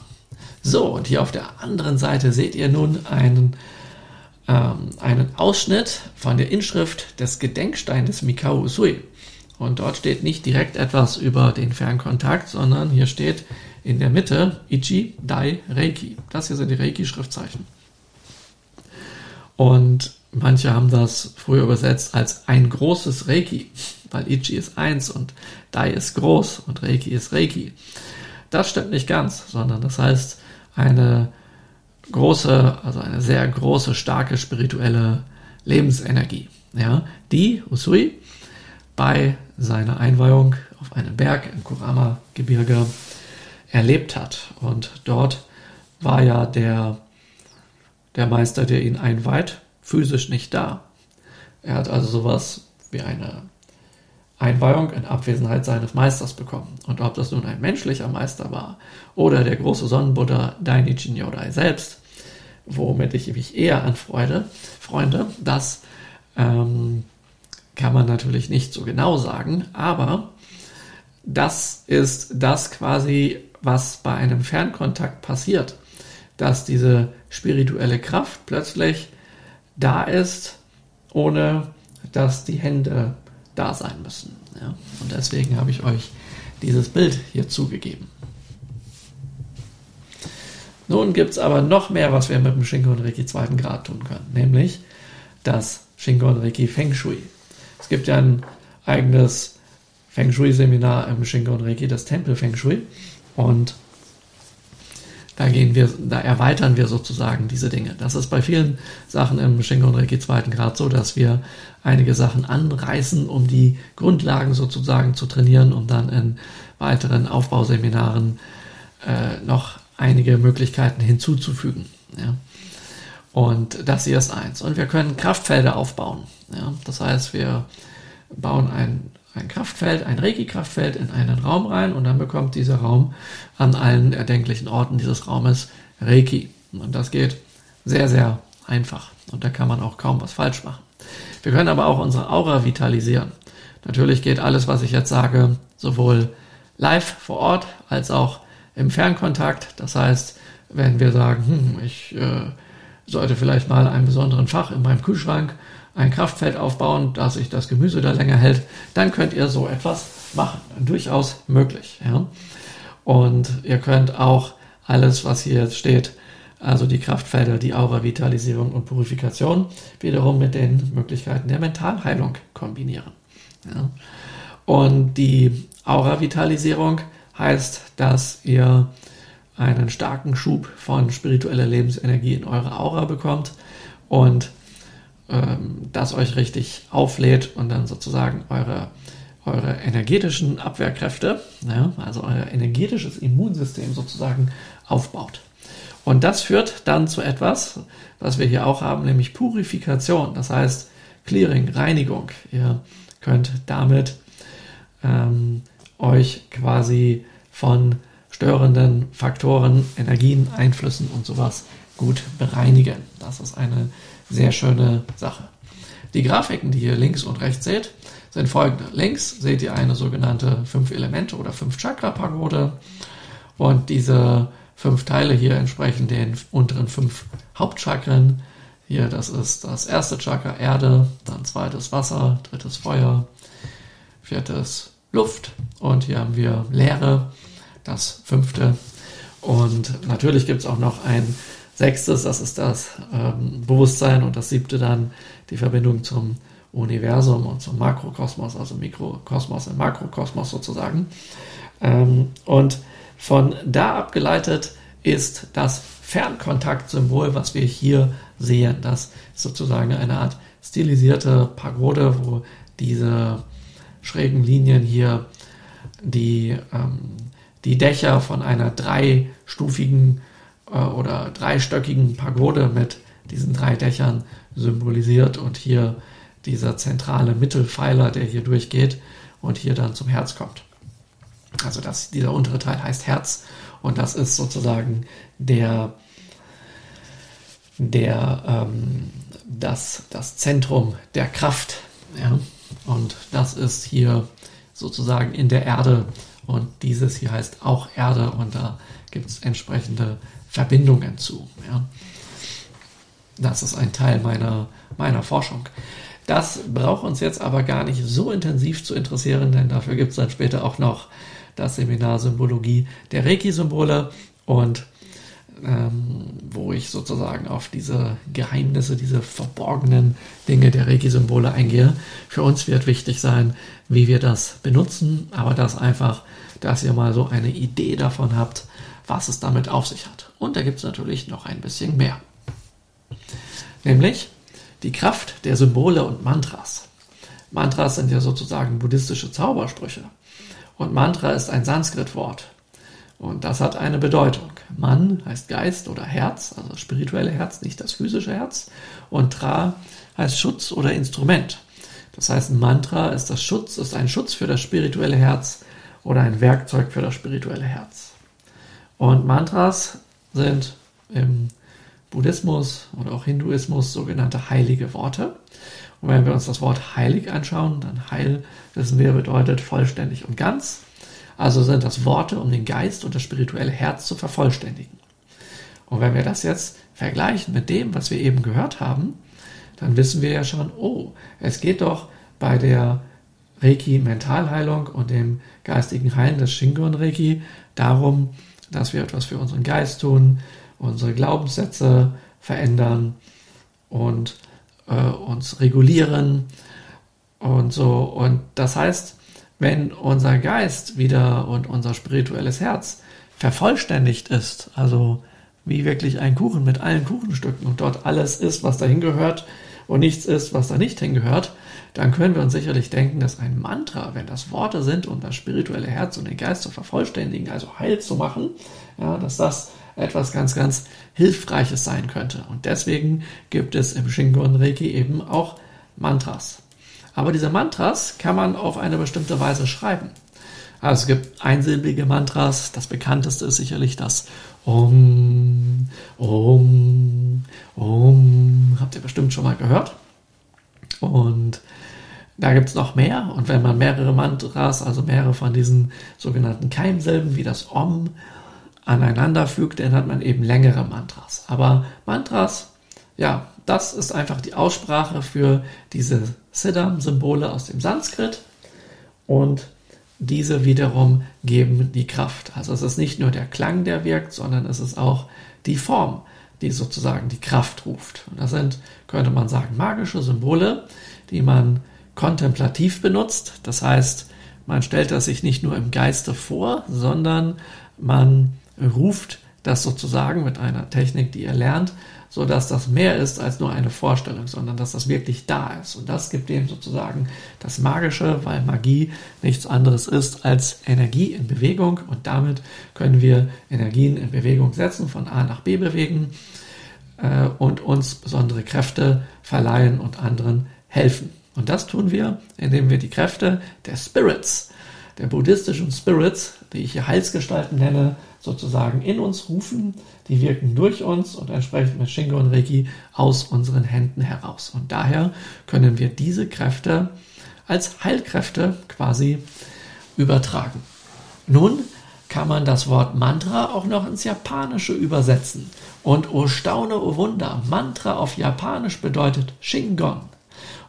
So, und hier auf der anderen Seite seht ihr nun einen, ähm, einen Ausschnitt von der Inschrift des Gedenksteins Mikao Usui. Und dort steht nicht direkt etwas über den Fernkontakt, sondern hier steht in der Mitte Ichi Dai Reiki. Das hier sind die Reiki-Schriftzeichen. Und manche haben das früher übersetzt als ein großes Reiki, weil Ichi ist eins und Dai ist groß und Reiki ist Reiki. Das stimmt nicht ganz, sondern das heißt eine große, also eine sehr große, starke spirituelle Lebensenergie, ja, die Usui bei seiner Einweihung auf einem Berg im Kurama-Gebirge erlebt hat. Und dort war ja der, der Meister, der ihn einweiht, physisch nicht da. Er hat also sowas wie eine Einweihung in Abwesenheit seines Meisters bekommen. Und ob das nun ein menschlicher Meister war oder der große Sonnenbuddha Dainichi Nyodai selbst, womit ich mich eher anfreunde, Freunde, das ähm, kann man natürlich nicht so genau sagen, aber das ist das quasi, was bei einem Fernkontakt passiert, dass diese spirituelle Kraft plötzlich da ist, ohne dass die Hände da sein müssen. Ja? Und deswegen habe ich euch dieses Bild hier zugegeben. Nun gibt es aber noch mehr, was wir mit dem Shingon Reiki zweiten Grad tun können, nämlich das Shingon Reiki Feng Shui. Es gibt ja ein eigenes Feng Shui-Seminar im Shingon Reiki, das Tempel Feng Shui. Und da gehen wir, da erweitern wir sozusagen diese Dinge. Das ist bei vielen Sachen im Shingon Reiki zweiten Grad so, dass wir einige Sachen anreißen, um die Grundlagen sozusagen zu trainieren, um dann in weiteren Aufbauseminaren äh, noch einige Möglichkeiten hinzuzufügen. Ja. Und das hier ist eins. Und wir können Kraftfelder aufbauen. Ja, das heißt, wir bauen ein, ein Kraftfeld, ein Reiki-Kraftfeld in einen Raum rein und dann bekommt dieser Raum an allen erdenklichen Orten dieses Raumes Reiki. Und das geht sehr, sehr einfach. Und da kann man auch kaum was falsch machen. Wir können aber auch unsere Aura vitalisieren. Natürlich geht alles, was ich jetzt sage, sowohl live vor Ort als auch im Fernkontakt. Das heißt, wenn wir sagen, hm, ich äh, sollte vielleicht mal einen besonderen Fach in meinem Kühlschrank ein Kraftfeld aufbauen, dass sich das Gemüse da länger hält, dann könnt ihr so etwas machen. Durchaus möglich. Ja? Und ihr könnt auch alles, was hier jetzt steht, also die Kraftfelder, die Aura-Vitalisierung und Purifikation, wiederum mit den Möglichkeiten der Mentalheilung kombinieren. Ja? Und die Aura-Vitalisierung heißt, dass ihr einen starken Schub von spiritueller Lebensenergie in eure Aura bekommt und ähm, das euch richtig auflädt und dann sozusagen eure, eure energetischen Abwehrkräfte, ja, also euer energetisches Immunsystem sozusagen aufbaut. Und das führt dann zu etwas, was wir hier auch haben, nämlich Purifikation, das heißt Clearing, Reinigung. Ihr könnt damit ähm, euch quasi von störenden Faktoren, Energien, Einflüssen und sowas gut bereinigen. Das ist eine sehr schöne Sache. Die Grafiken, die ihr links und rechts seht, sind folgende. Links seht ihr eine sogenannte fünf Elemente oder fünf Chakra Pagode und diese fünf Teile hier entsprechen den unteren fünf Hauptchakren. Hier, das ist das erste Chakra Erde, dann zweites Wasser, drittes Feuer, viertes Luft und hier haben wir Leere, das fünfte. Und natürlich gibt es auch noch ein sechstes, das ist das ähm, Bewusstsein und das siebte dann die Verbindung zum Universum und zum Makrokosmos, also Mikrokosmos und Makrokosmos sozusagen. Ähm, und von da abgeleitet ist das Fernkontaktsymbol, was wir hier sehen. Das ist sozusagen eine Art stilisierte Pagode, wo diese schrägen Linien hier die, ähm, die Dächer von einer dreistufigen äh, oder dreistöckigen Pagode mit diesen drei Dächern symbolisiert und hier dieser zentrale Mittelpfeiler, der hier durchgeht und hier dann zum Herz kommt. Also das, dieser untere Teil heißt Herz und das ist sozusagen der, der, ähm, das, das Zentrum der Kraft. Ja? Und das ist hier sozusagen in der Erde und dieses hier heißt auch Erde und da gibt es entsprechende Verbindungen zu. Ja? Das ist ein Teil meiner, meiner Forschung. Das braucht uns jetzt aber gar nicht so intensiv zu interessieren, denn dafür gibt es dann später auch noch das Seminar Symbologie der Reiki-Symbole und ähm, wo ich sozusagen auf diese Geheimnisse, diese verborgenen Dinge der Reiki-Symbole eingehe. Für uns wird wichtig sein, wie wir das benutzen, aber das einfach, dass ihr mal so eine Idee davon habt, was es damit auf sich hat. Und da gibt es natürlich noch ein bisschen mehr. Nämlich die Kraft der Symbole und Mantras. Mantras sind ja sozusagen buddhistische Zaubersprüche. Und Mantra ist ein Sanskrit-Wort. Und das hat eine Bedeutung. Man heißt Geist oder Herz, also das spirituelle Herz, nicht das physische Herz. Und Tra heißt Schutz oder Instrument. Das heißt, ein Mantra ist das Schutz, ist ein Schutz für das spirituelle Herz oder ein Werkzeug für das spirituelle Herz. Und Mantras sind im Buddhismus oder auch Hinduismus sogenannte heilige Worte. Und wenn wir uns das Wort heilig anschauen, dann heil, wissen wir, bedeutet vollständig und ganz. Also sind das Worte, um den Geist und das spirituelle Herz zu vervollständigen. Und wenn wir das jetzt vergleichen mit dem, was wir eben gehört haben, dann wissen wir ja schon, oh, es geht doch bei der Reiki-Mentalheilung und dem geistigen Heilen des Shingon-Reiki darum, dass wir etwas für unseren Geist tun, unsere Glaubenssätze verändern und äh, uns regulieren und so. Und das heißt, wenn unser Geist wieder und unser spirituelles Herz vervollständigt ist, also wie wirklich ein Kuchen mit allen Kuchenstücken und dort alles ist, was dahin gehört und nichts ist, was da nicht hingehört, dann können wir uns sicherlich denken, dass ein Mantra, wenn das Worte sind, um das spirituelle Herz und den Geist zu vervollständigen, also heil zu machen, ja, dass das etwas ganz, ganz Hilfreiches sein könnte. Und deswegen gibt es im Shingon Reiki eben auch Mantras. Aber diese Mantras kann man auf eine bestimmte Weise schreiben. Also es gibt einsilbige Mantras. Das bekannteste ist sicherlich das Om, Om, Om. Habt ihr bestimmt schon mal gehört. Und da gibt es noch mehr. Und wenn man mehrere Mantras, also mehrere von diesen sogenannten Keimsilben wie das Om aneinander fügt, dann hat man eben längere Mantras. Aber Mantras, ja, das ist einfach die Aussprache für diese Siddham-Symbole aus dem Sanskrit. Und diese wiederum geben die Kraft. Also es ist nicht nur der Klang, der wirkt, sondern es ist auch die Form, die sozusagen die Kraft ruft. Und das sind, könnte man sagen, magische Symbole, die man kontemplativ benutzt. Das heißt, man stellt das sich nicht nur im Geiste vor, sondern man ruft das sozusagen mit einer Technik, die ihr lernt, so dass das mehr ist als nur eine Vorstellung, sondern dass das wirklich da ist. Und das gibt dem sozusagen das Magische, weil Magie nichts anderes ist als Energie in Bewegung und damit können wir Energien in Bewegung setzen, von A nach B bewegen äh, und uns besondere Kräfte verleihen und anderen helfen. Und das tun wir, indem wir die Kräfte der Spirits, der buddhistischen Spirits, die ich hier Heilsgestalten nenne, sozusagen in uns rufen, die wirken durch uns und entsprechend mit Shingo und Reiki aus unseren Händen heraus. Und daher können wir diese Kräfte als Heilkräfte quasi übertragen. Nun kann man das Wort Mantra auch noch ins Japanische übersetzen. Und oh Staune, oh Wunder, Mantra auf Japanisch bedeutet Shingon.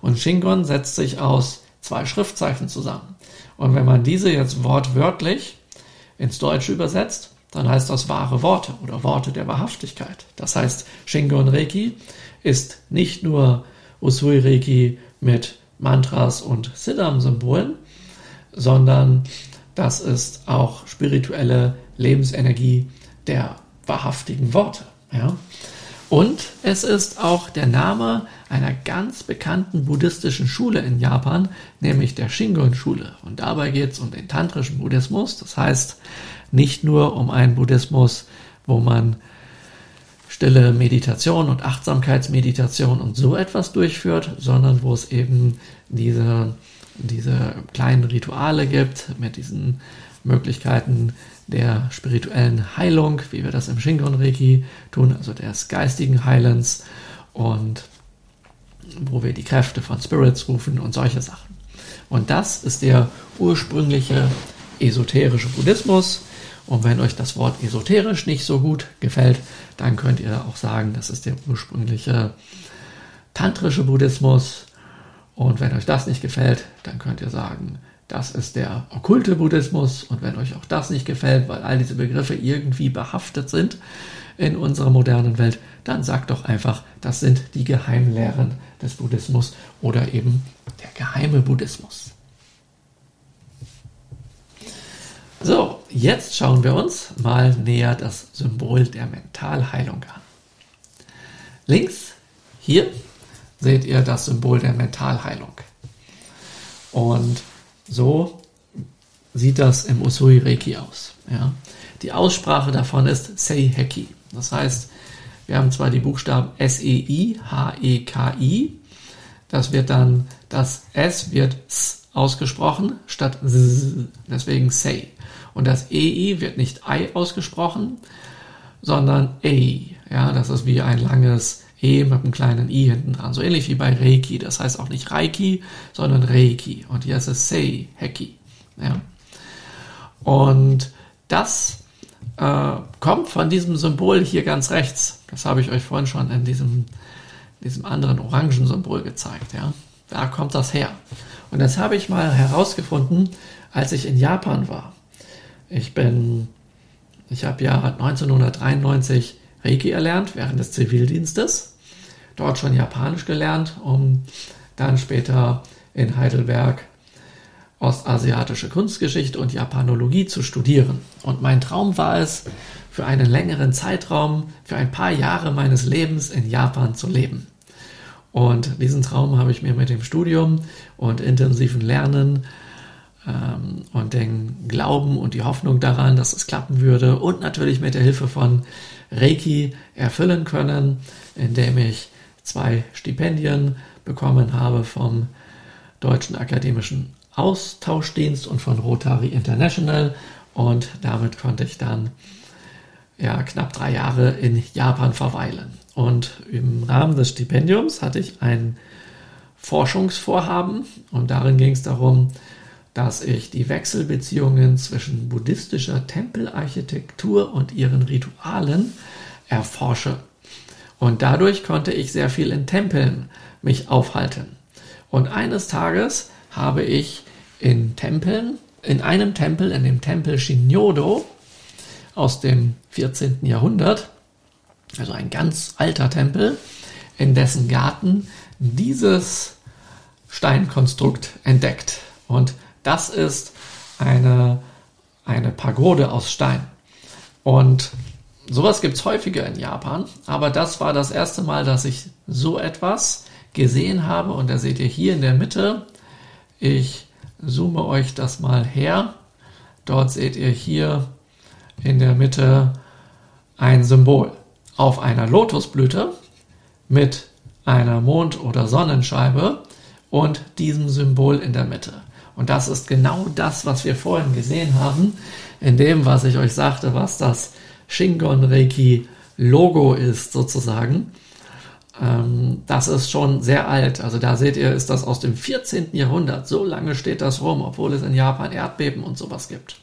Und Shingon setzt sich aus zwei Schriftzeichen zusammen. Und wenn man diese jetzt wortwörtlich ins Deutsche übersetzt, dann heißt das wahre Worte oder Worte der Wahrhaftigkeit. Das heißt, Shingon Reiki ist nicht nur Usui Reiki mit Mantras und Siddham-Symbolen, sondern das ist auch spirituelle Lebensenergie der wahrhaftigen Worte. Ja? Und es ist auch der Name einer ganz bekannten buddhistischen Schule in Japan, nämlich der Shingon-Schule. Und dabei geht es um den tantrischen Buddhismus. Das heißt, nicht nur um einen Buddhismus, wo man stille Meditation und Achtsamkeitsmeditation und so etwas durchführt, sondern wo es eben diese, diese kleinen Rituale gibt mit diesen Möglichkeiten der spirituellen Heilung, wie wir das im Shingon Reiki tun, also des geistigen Heilens und wo wir die Kräfte von Spirits rufen und solche Sachen. Und das ist der ursprüngliche esoterische Buddhismus, und wenn euch das Wort esoterisch nicht so gut gefällt, dann könnt ihr auch sagen, das ist der ursprüngliche tantrische Buddhismus. Und wenn euch das nicht gefällt, dann könnt ihr sagen, das ist der okkulte Buddhismus. Und wenn euch auch das nicht gefällt, weil all diese Begriffe irgendwie behaftet sind in unserer modernen Welt, dann sagt doch einfach, das sind die Geheimlehren des Buddhismus oder eben der geheime Buddhismus. So, jetzt schauen wir uns mal näher das Symbol der Mentalheilung an. Links hier seht ihr das Symbol der Mentalheilung. Und so sieht das im Usui Reiki aus. Ja. Die Aussprache davon ist Seiheki. Das heißt, wir haben zwar die Buchstaben S-E-I, H-E-K-I. Das wird dann, das S wird S ausgesprochen statt S, deswegen Sei. Und das EI wird nicht I ausgesprochen, sondern EI. Ja, das ist wie ein langes E mit einem kleinen I hinten dran. So ähnlich wie bei Reiki. Das heißt auch nicht Reiki, sondern Reiki. Und hier ist es Sei, Heki. Ja. Und das äh, kommt von diesem Symbol hier ganz rechts. Das habe ich euch vorhin schon in diesem, diesem anderen orangen Symbol gezeigt. Ja. Da kommt das her. Und das habe ich mal herausgefunden, als ich in Japan war. Ich bin, ich habe ja 1993 Reiki erlernt während des Zivildienstes, dort schon Japanisch gelernt, um dann später in Heidelberg ostasiatische Kunstgeschichte und Japanologie zu studieren. Und mein Traum war es, für einen längeren Zeitraum, für ein paar Jahre meines Lebens in Japan zu leben. Und diesen Traum habe ich mir mit dem Studium und intensiven Lernen ähm, und den Glauben und die Hoffnung daran, dass es klappen würde und natürlich mit der Hilfe von Reiki erfüllen können, indem ich zwei Stipendien bekommen habe vom Deutschen Akademischen Austauschdienst und von Rotary International und damit konnte ich dann ja, knapp drei Jahre in Japan verweilen. Und im Rahmen des Stipendiums hatte ich ein Forschungsvorhaben und darin ging es darum, dass ich die Wechselbeziehungen zwischen buddhistischer Tempelarchitektur und ihren Ritualen erforsche. Und dadurch konnte ich sehr viel in Tempeln mich aufhalten. Und eines Tages habe ich in Tempeln, in einem Tempel, in dem Tempel Shinyodo aus dem 14. Jahrhundert, also ein ganz alter Tempel, in dessen Garten dieses Steinkonstrukt entdeckt. Und das ist eine, eine Pagode aus Stein. Und sowas gibt's häufiger in Japan, aber das war das erste Mal, dass ich so etwas gesehen habe. Und da seht ihr hier in der Mitte, ich zoome euch das mal her. Dort seht ihr hier in der Mitte ein Symbol auf einer Lotusblüte mit einer Mond- oder Sonnenscheibe und diesem Symbol in der Mitte. Und das ist genau das, was wir vorhin gesehen haben, in dem, was ich euch sagte, was das Shingon Reiki Logo ist sozusagen. Ähm, das ist schon sehr alt. Also da seht ihr, ist das aus dem 14. Jahrhundert. So lange steht das rum, obwohl es in Japan Erdbeben und sowas gibt.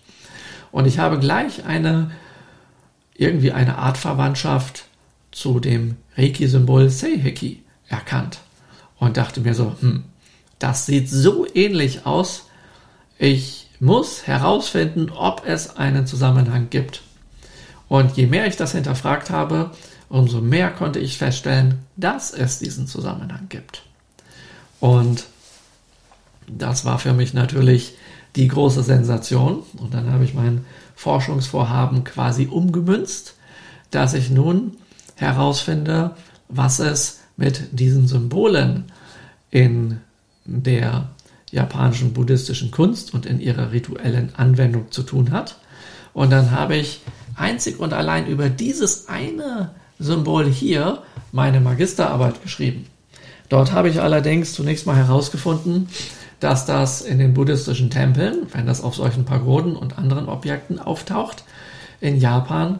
Und ich habe gleich eine, irgendwie eine Art Verwandtschaft zu dem Reiki-Symbol Seiheki erkannt. Und dachte mir so, hm, das sieht so ähnlich aus. Ich muss herausfinden, ob es einen Zusammenhang gibt. Und je mehr ich das hinterfragt habe, umso mehr konnte ich feststellen, dass es diesen Zusammenhang gibt. Und das war für mich natürlich die große Sensation. Und dann habe ich mein Forschungsvorhaben quasi umgemünzt, dass ich nun herausfinde, was es mit diesen Symbolen in der japanischen buddhistischen Kunst und in ihrer rituellen Anwendung zu tun hat. Und dann habe ich einzig und allein über dieses eine Symbol hier meine Magisterarbeit geschrieben. Dort habe ich allerdings zunächst mal herausgefunden, dass das in den buddhistischen Tempeln, wenn das auf solchen Pagoden und anderen Objekten auftaucht, in Japan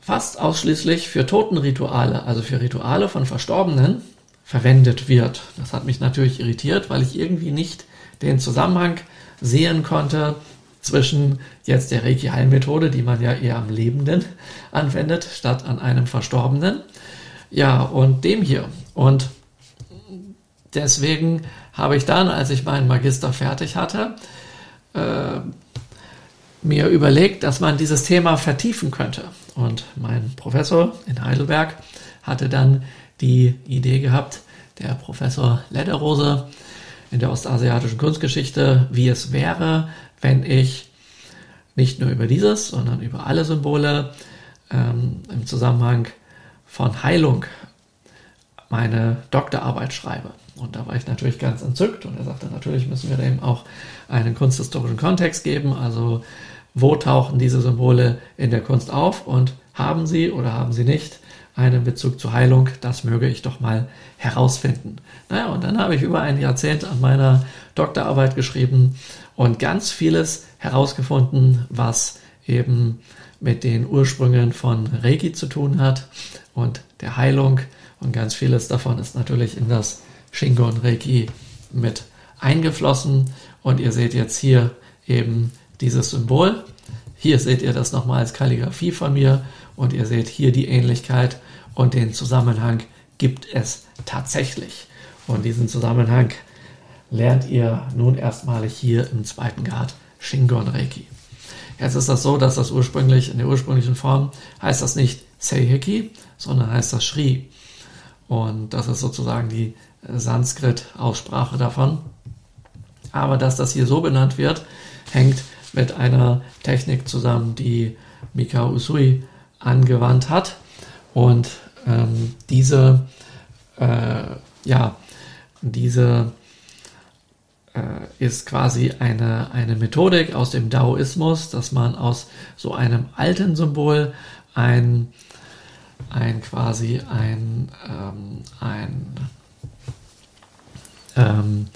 fast ausschließlich für Totenrituale, also für Rituale von Verstorbenen, verwendet wird. Das hat mich natürlich irritiert, weil ich irgendwie nicht den Zusammenhang sehen konnte zwischen jetzt der Reiki-Heilmethode, die man ja eher am Lebenden anwendet, statt an einem Verstorbenen. Ja, und dem hier. Und deswegen habe ich dann, als ich meinen Magister fertig hatte, äh, mir überlegt, dass man dieses Thema vertiefen könnte. Und mein Professor in Heidelberg hatte dann die Idee gehabt, der Professor Lederose in der ostasiatischen Kunstgeschichte, wie es wäre, wenn ich nicht nur über dieses, sondern über alle Symbole ähm, im Zusammenhang von Heilung meine Doktorarbeit schreibe. Und da war ich natürlich ganz entzückt und er sagte, natürlich müssen wir dem auch einen kunsthistorischen Kontext geben. Also wo tauchen diese Symbole in der Kunst auf und haben sie oder haben sie nicht einen Bezug zur Heilung? Das möge ich doch mal herausfinden. Naja, und dann habe ich über ein Jahrzehnt an meiner Doktorarbeit geschrieben und ganz vieles herausgefunden, was eben mit den Ursprüngen von Reiki zu tun hat und der Heilung. Und ganz vieles davon ist natürlich in das Shingon Reiki mit eingeflossen. Und ihr seht jetzt hier eben dieses Symbol. Hier seht ihr das nochmal als Kalligrafie von mir und ihr seht hier die Ähnlichkeit und den Zusammenhang gibt es tatsächlich. Und diesen Zusammenhang lernt ihr nun erstmalig hier im zweiten Grad Shingon Reiki. Jetzt ist das so, dass das ursprünglich, in der ursprünglichen Form heißt das nicht Seiheki, sondern heißt das Shri. Und das ist sozusagen die Sanskrit-Aussprache davon. Aber dass das hier so benannt wird, hängt mit einer Technik zusammen, die Mikao Usui angewandt hat. Und ähm, diese, äh, ja, diese äh, ist quasi eine, eine Methodik aus dem Daoismus, dass man aus so einem alten Symbol ein, ein quasi ein, ähm, ein, ähm,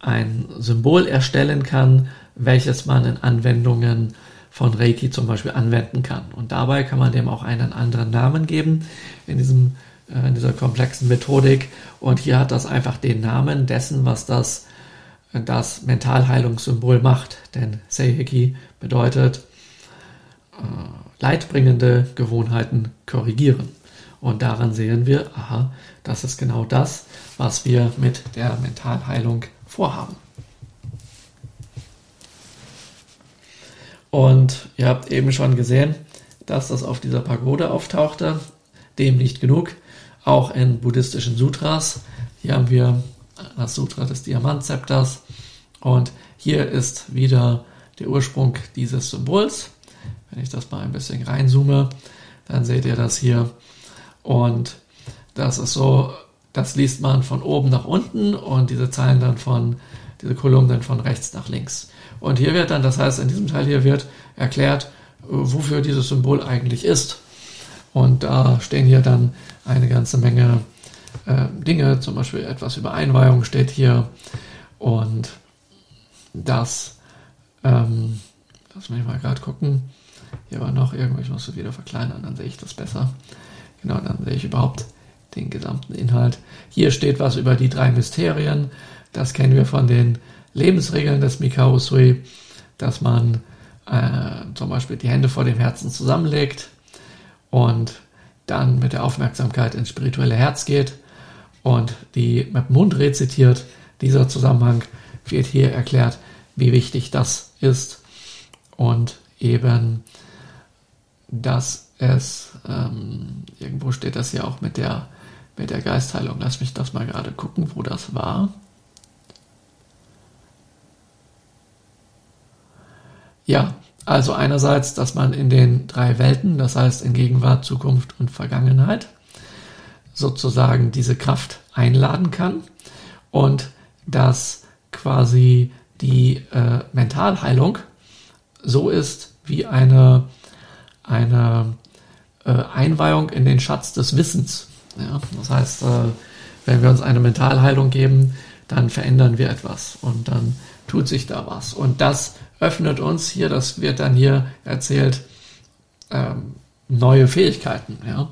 ein Symbol erstellen kann, welches man in Anwendungen von Reiki zum Beispiel anwenden kann. Und dabei kann man dem auch einen anderen Namen geben in diesem äh, in dieser komplexen Methodik. Und hier hat das einfach den Namen dessen, was das das Mentalheilungssymbol macht. Denn Seiheki bedeutet äh, leidbringende Gewohnheiten korrigieren. Und daran sehen wir, aha, das ist genau das, was wir mit der Mentalheilung vorhaben. Und ihr habt eben schon gesehen, dass das auf dieser Pagode auftauchte. Dem nicht genug. Auch in buddhistischen Sutras. Hier haben wir das Sutra des Diamantzepters. Und hier ist wieder der Ursprung dieses Symbols. Wenn ich das mal ein bisschen reinzoome, dann seht ihr das hier. Und das ist so, das liest man von oben nach unten und diese Zeilen dann von, diese Kolumnen von rechts nach links. Und hier wird dann, das heißt, in diesem Teil hier wird erklärt, wofür dieses Symbol eigentlich ist. Und da stehen hier dann eine ganze Menge äh, Dinge, zum Beispiel etwas über Einweihung steht hier. Und das, ähm, lass mich mal gerade gucken. Hier war noch irgendwo, ich muss es wieder verkleinern, dann sehe ich das besser. Genau, dann sehe ich überhaupt den gesamten Inhalt. Hier steht was über die drei Mysterien. Das kennen wir von den Lebensregeln des Mikao Usui, dass man äh, zum Beispiel die Hände vor dem Herzen zusammenlegt und dann mit der Aufmerksamkeit ins spirituelle Herz geht und die mit dem Mund rezitiert. Dieser Zusammenhang wird hier erklärt, wie wichtig das ist und eben, dass es, ähm, irgendwo steht das ja auch mit der, mit der Geistheilung. Lass mich das mal gerade gucken, wo das war. Ja, also einerseits, dass man in den drei Welten, das heißt in Gegenwart, Zukunft und Vergangenheit, sozusagen diese Kraft einladen kann und dass quasi die äh, Mentalheilung so ist wie eine, eine äh, Einweihung in den Schatz des Wissens. Ja? Das heißt, äh, wenn wir uns eine Mentalheilung geben, dann verändern wir etwas und dann tut sich da was. Und das öffnet uns hier, das wird dann hier erzählt, ähm, neue Fähigkeiten. Ja?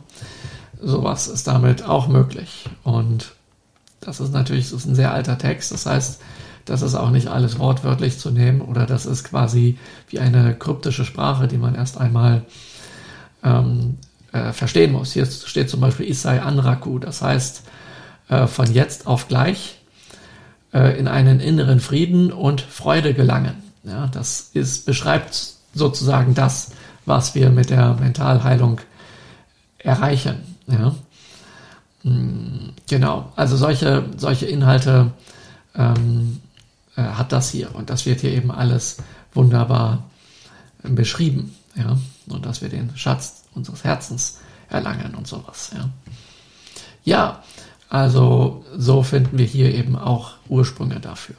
Sowas ist damit auch möglich. Und das ist natürlich das ist ein sehr alter Text. Das heißt, das ist auch nicht alles wortwörtlich zu nehmen oder das ist quasi wie eine kryptische Sprache, die man erst einmal ähm, äh, verstehen muss. Hier steht zum Beispiel Isai Anraku, das heißt äh, von jetzt auf gleich äh, in einen inneren Frieden und Freude gelangen. Ja, das ist, beschreibt sozusagen das, was wir mit der Mentalheilung erreichen. Ja. Hm, genau, also solche, solche Inhalte ähm, äh, hat das hier und das wird hier eben alles wunderbar beschrieben. Ja, und dass wir den Schatz unseres Herzens erlangen und sowas. Ja, ja also so finden wir hier eben auch Ursprünge dafür.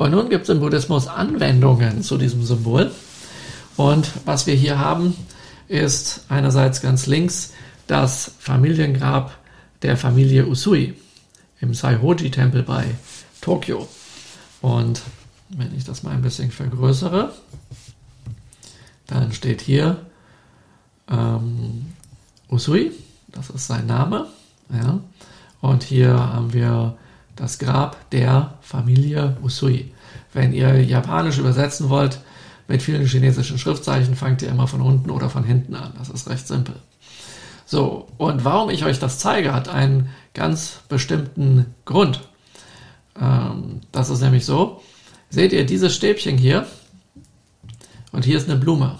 Und nun gibt es im Buddhismus Anwendungen zu diesem Symbol. Und was wir hier haben, ist einerseits ganz links das Familiengrab der Familie Usui im Saihoji-Tempel bei Tokio. Und wenn ich das mal ein bisschen vergrößere, dann steht hier ähm, Usui, das ist sein Name. Ja. Und hier haben wir das Grab der Familie Usui. Wenn ihr Japanisch übersetzen wollt, mit vielen chinesischen Schriftzeichen fangt ihr immer von unten oder von hinten an. Das ist recht simpel. So, und warum ich euch das zeige, hat einen ganz bestimmten Grund. Ähm, das ist nämlich so, seht ihr dieses Stäbchen hier? Und hier ist eine Blume.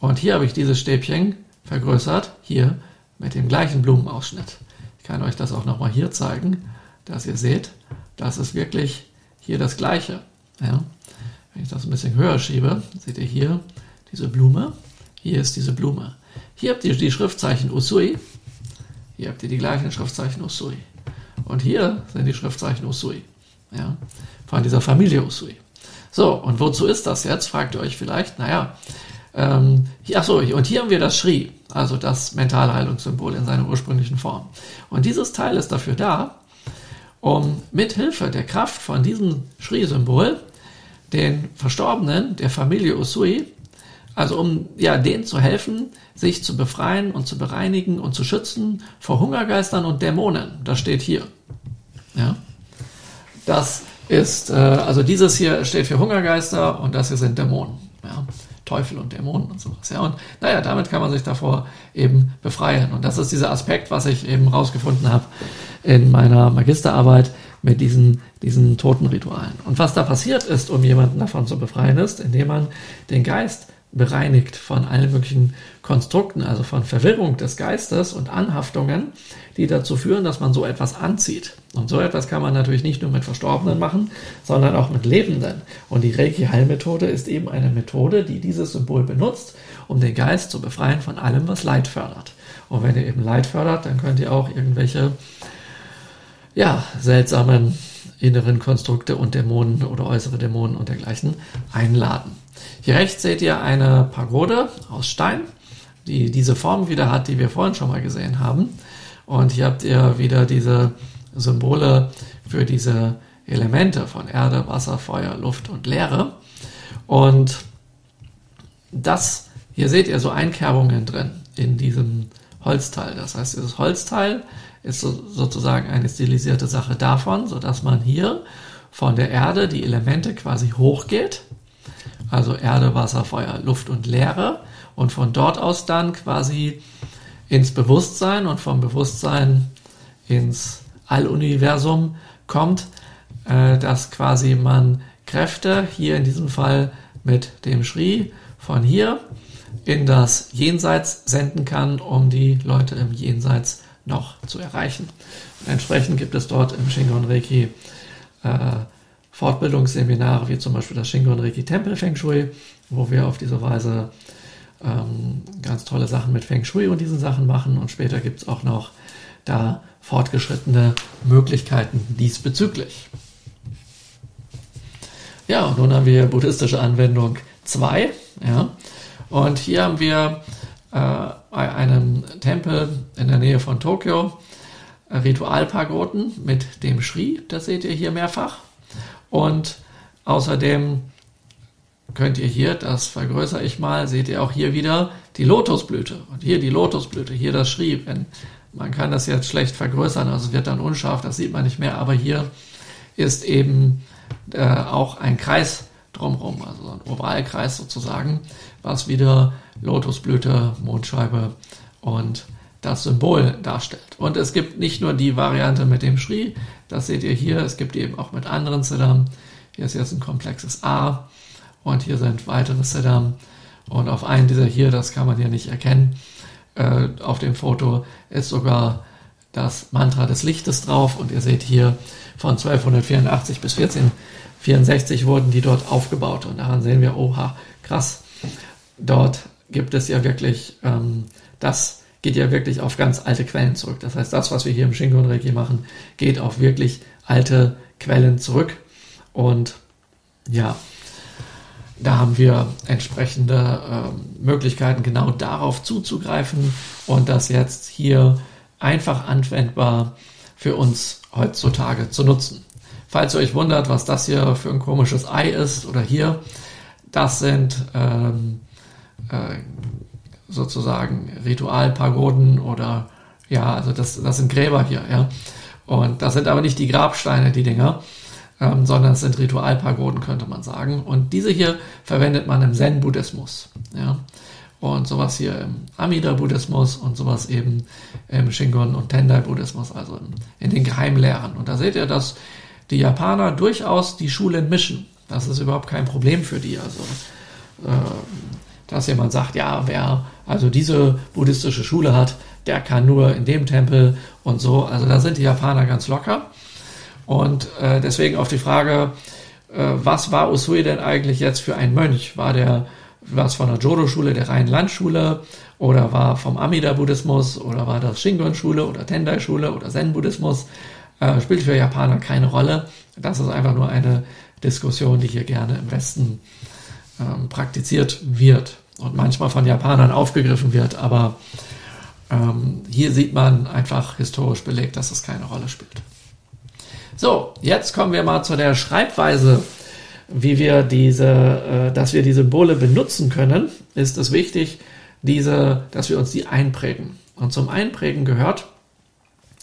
Und hier habe ich dieses Stäbchen vergrößert, hier mit dem gleichen Blumenausschnitt. Ich kann euch das auch nochmal hier zeigen dass ihr seht, das ist wirklich hier das Gleiche. Ja? Wenn ich das ein bisschen höher schiebe, seht ihr hier diese Blume. Hier ist diese Blume. Hier habt ihr die Schriftzeichen Usui. Hier habt ihr die gleichen Schriftzeichen Usui. Und hier sind die Schriftzeichen Usui. Ja? Von dieser Familie Usui. So, und wozu ist das jetzt? Fragt ihr euch vielleicht. Naja, ähm, achso, und hier haben wir das Shri, also das Mentalheilungssymbol in seiner ursprünglichen Form. Und dieses Teil ist dafür da, um mithilfe der Kraft von diesem Shri-Symbol den Verstorbenen der Familie Usui, also um ja denen zu helfen, sich zu befreien und zu bereinigen und zu schützen vor Hungergeistern und Dämonen. Das steht hier. Ja, das ist äh, also dieses hier steht für Hungergeister und das hier sind Dämonen. Ja. Teufel und Dämonen und sowas. Ja, und naja, damit kann man sich davor eben befreien. Und das ist dieser Aspekt, was ich eben rausgefunden habe in meiner Magisterarbeit mit diesen, diesen Totenritualen. Und was da passiert ist, um jemanden davon zu befreien, ist, indem man den Geist bereinigt von allen möglichen Konstrukten, also von Verwirrung des Geistes und Anhaftungen, die dazu führen, dass man so etwas anzieht. Und so etwas kann man natürlich nicht nur mit Verstorbenen machen, sondern auch mit Lebenden. Und die Reiki-Heilmethode ist eben eine Methode, die dieses Symbol benutzt, um den Geist zu befreien von allem, was Leid fördert. Und wenn ihr eben Leid fördert, dann könnt ihr auch irgendwelche, ja, seltsamen inneren Konstrukte und Dämonen oder äußere Dämonen und dergleichen einladen. Hier rechts seht ihr eine Pagode aus Stein, die diese Form wieder hat, die wir vorhin schon mal gesehen haben. Und hier habt ihr wieder diese Symbole für diese Elemente von Erde, Wasser, Feuer, Luft und Leere. Und das, hier seht ihr so Einkerbungen drin in diesem Holzteil. Das heißt, dieses Holzteil ist so, sozusagen eine stilisierte Sache davon, sodass man hier von der Erde die Elemente quasi hochgeht. Also Erde, Wasser, Feuer, Luft und Leere. Und von dort aus dann quasi ins Bewusstsein und vom Bewusstsein ins Alluniversum kommt, äh, dass quasi man Kräfte, hier in diesem Fall mit dem Shri, von hier in das Jenseits senden kann, um die Leute im Jenseits noch zu erreichen. Und entsprechend gibt es dort im Shingon Reiki äh, Fortbildungsseminare, wie zum Beispiel das Shingon Reiki Tempel Feng Shui, wo wir auf diese Weise ähm, ganz tolle Sachen mit Feng Shui und diesen Sachen machen. Und später gibt es auch noch da fortgeschrittene Möglichkeiten diesbezüglich. Ja, und nun haben wir buddhistische Anwendung 2. Ja, und hier haben wir äh, einen Tempel in der Nähe von Tokio, Ritualpagoden mit dem Shri, das seht ihr hier mehrfach. Und außerdem könnt ihr hier, das vergrößere ich mal, seht ihr auch hier wieder die Lotusblüte. Und hier die Lotusblüte, hier das Schrieb. Man kann das jetzt schlecht vergrößern, also es wird dann unscharf, das sieht man nicht mehr. Aber hier ist eben äh, auch ein Kreis drumherum, also ein Ovalkreis sozusagen, was wieder Lotusblüte, Mondscheibe und das Symbol darstellt. Und es gibt nicht nur die Variante mit dem Shri, das seht ihr hier, es gibt eben auch mit anderen Siddham. Hier ist jetzt ein komplexes A und hier sind weitere Siddham. Und auf einen dieser hier, das kann man hier nicht erkennen, äh, auf dem Foto ist sogar das Mantra des Lichtes drauf und ihr seht hier von 1284 bis 1464 wurden die dort aufgebaut und daran sehen wir, oha, krass, dort gibt es ja wirklich ähm, das geht ja wirklich auf ganz alte Quellen zurück. Das heißt, das, was wir hier im Shingon Reiki machen, geht auf wirklich alte Quellen zurück. Und ja, da haben wir entsprechende äh, Möglichkeiten, genau darauf zuzugreifen und das jetzt hier einfach anwendbar für uns heutzutage zu nutzen. Falls ihr euch wundert, was das hier für ein komisches Ei ist oder hier, das sind ähm, äh, sozusagen Ritualpagoden oder ja, also das, das sind Gräber hier, ja. Und das sind aber nicht die Grabsteine, die Dinger, ähm, sondern es sind Ritualpagoden, könnte man sagen. Und diese hier verwendet man im Zen-Buddhismus, ja. Und sowas hier im Amida-Buddhismus und sowas eben im Shingon- und Tendai-Buddhismus, also in, in den Geheimlehren. Und da seht ihr, dass die Japaner durchaus die Schulen mischen. Das ist überhaupt kein Problem für die. Also äh, dass jemand sagt, ja, wer also diese buddhistische Schule hat, der kann nur in dem Tempel und so. Also da sind die Japaner ganz locker. Und äh, deswegen auf die Frage, äh, was war Usui denn eigentlich jetzt für ein Mönch? War der was von der Jodo-Schule, der reinen Landschule oder war vom Amida-Buddhismus oder war das Shingon-Schule oder Tendai-Schule oder Zen-Buddhismus? Äh, spielt für Japaner keine Rolle. Das ist einfach nur eine Diskussion, die hier gerne im Westen ähm, praktiziert wird und manchmal von Japanern aufgegriffen wird, aber ähm, hier sieht man einfach historisch belegt, dass es keine Rolle spielt. So, jetzt kommen wir mal zu der Schreibweise, wie wir diese, äh, dass wir die Symbole benutzen können, ist es wichtig, diese, dass wir uns die einprägen. Und zum Einprägen gehört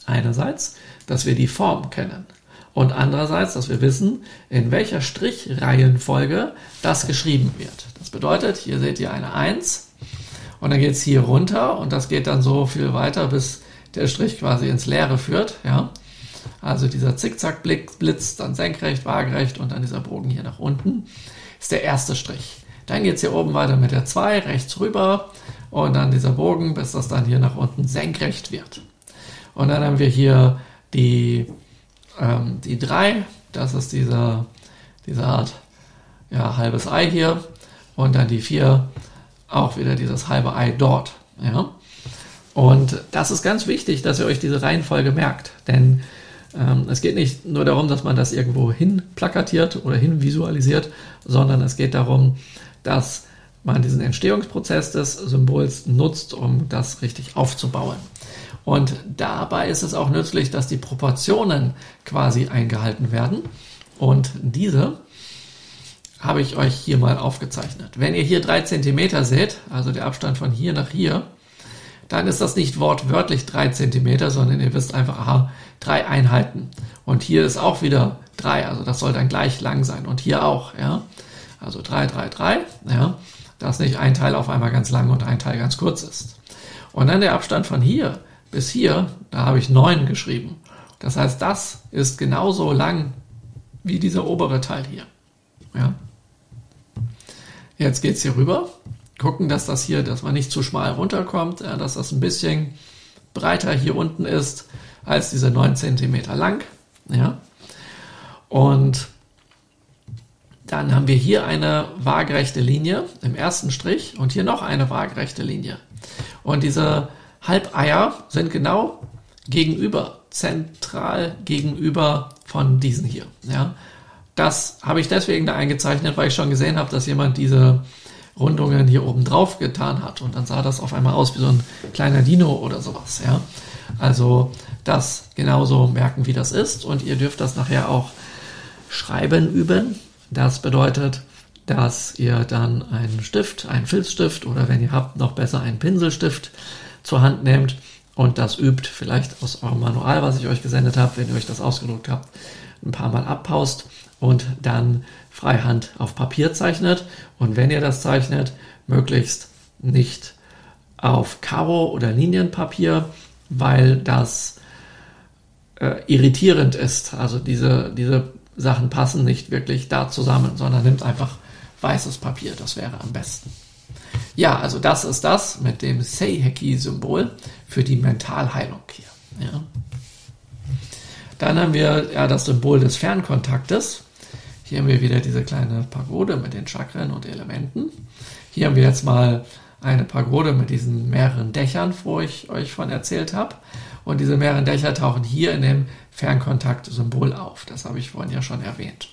einerseits, dass wir die Form kennen und andererseits, dass wir wissen, in welcher Strichreihenfolge das geschrieben wird. Das bedeutet, hier seht ihr eine 1 und dann geht es hier runter und das geht dann so viel weiter, bis der Strich quasi ins Leere führt. Ja? Also dieser Zickzack-Blitz, dann senkrecht, waagerecht und dann dieser Bogen hier nach unten ist der erste Strich. Dann geht es hier oben weiter mit der 2, rechts rüber und dann dieser Bogen, bis das dann hier nach unten senkrecht wird. Und dann haben wir hier die, ähm, die 3, das ist diese, diese Art ja, halbes Ei hier und dann die 4, auch wieder dieses halbe Ei dort. Ja? Und das ist ganz wichtig, dass ihr euch diese Reihenfolge merkt, denn ähm, es geht nicht nur darum, dass man das irgendwo hin plakatiert oder hin visualisiert, sondern es geht darum, dass man diesen Entstehungsprozess des Symbols nutzt, um das richtig aufzubauen. Und dabei ist es auch nützlich, dass die Proportionen quasi eingehalten werden. Und diese habe ich euch hier mal aufgezeichnet. Wenn ihr hier drei Zentimeter seht, also der Abstand von hier nach hier, dann ist das nicht wortwörtlich drei Zentimeter, sondern ihr wisst einfach, aha, drei Einheiten. Und hier ist auch wieder drei, also das soll dann gleich lang sein. Und hier auch, ja. Also drei, drei, drei, ja. Dass nicht ein Teil auf einmal ganz lang und ein Teil ganz kurz ist. Und dann der Abstand von hier bis hier, da habe ich neun geschrieben. Das heißt, das ist genauso lang wie dieser obere Teil hier. Ja. Jetzt geht's hier rüber. Gucken, dass das hier, dass man nicht zu schmal runterkommt, dass das ein bisschen breiter hier unten ist als diese 9 cm lang. Ja. Und dann haben wir hier eine waagerechte Linie im ersten Strich und hier noch eine waagerechte Linie. Und diese Halbeier sind genau gegenüber, zentral gegenüber von diesen hier. Ja. Das habe ich deswegen da eingezeichnet, weil ich schon gesehen habe, dass jemand diese Rundungen hier oben drauf getan hat. Und dann sah das auf einmal aus wie so ein kleiner Dino oder sowas. Ja? Also das genauso merken, wie das ist. Und ihr dürft das nachher auch schreiben üben. Das bedeutet, dass ihr dann einen Stift, einen Filzstift oder wenn ihr habt, noch besser einen Pinselstift zur Hand nehmt und das übt, vielleicht aus eurem Manual, was ich euch gesendet habe, wenn ihr euch das ausgedruckt habt, ein paar Mal abpaust und dann freihand auf Papier zeichnet. Und wenn ihr das zeichnet, möglichst nicht auf Karo oder Linienpapier, weil das äh, irritierend ist. Also diese, diese Sachen passen nicht wirklich da zusammen, sondern nimmt einfach weißes Papier. Das wäre am besten. Ja, also das ist das mit dem Seiheki-Symbol für die Mentalheilung hier. Ja. Dann haben wir ja das Symbol des Fernkontaktes. Hier haben wir wieder diese kleine Pagode mit den Chakren und Elementen. Hier haben wir jetzt mal eine Pagode mit diesen mehreren Dächern, wo ich euch von erzählt habe. Und diese mehreren Dächer tauchen hier in dem Fernkontakt-Symbol auf. Das habe ich vorhin ja schon erwähnt.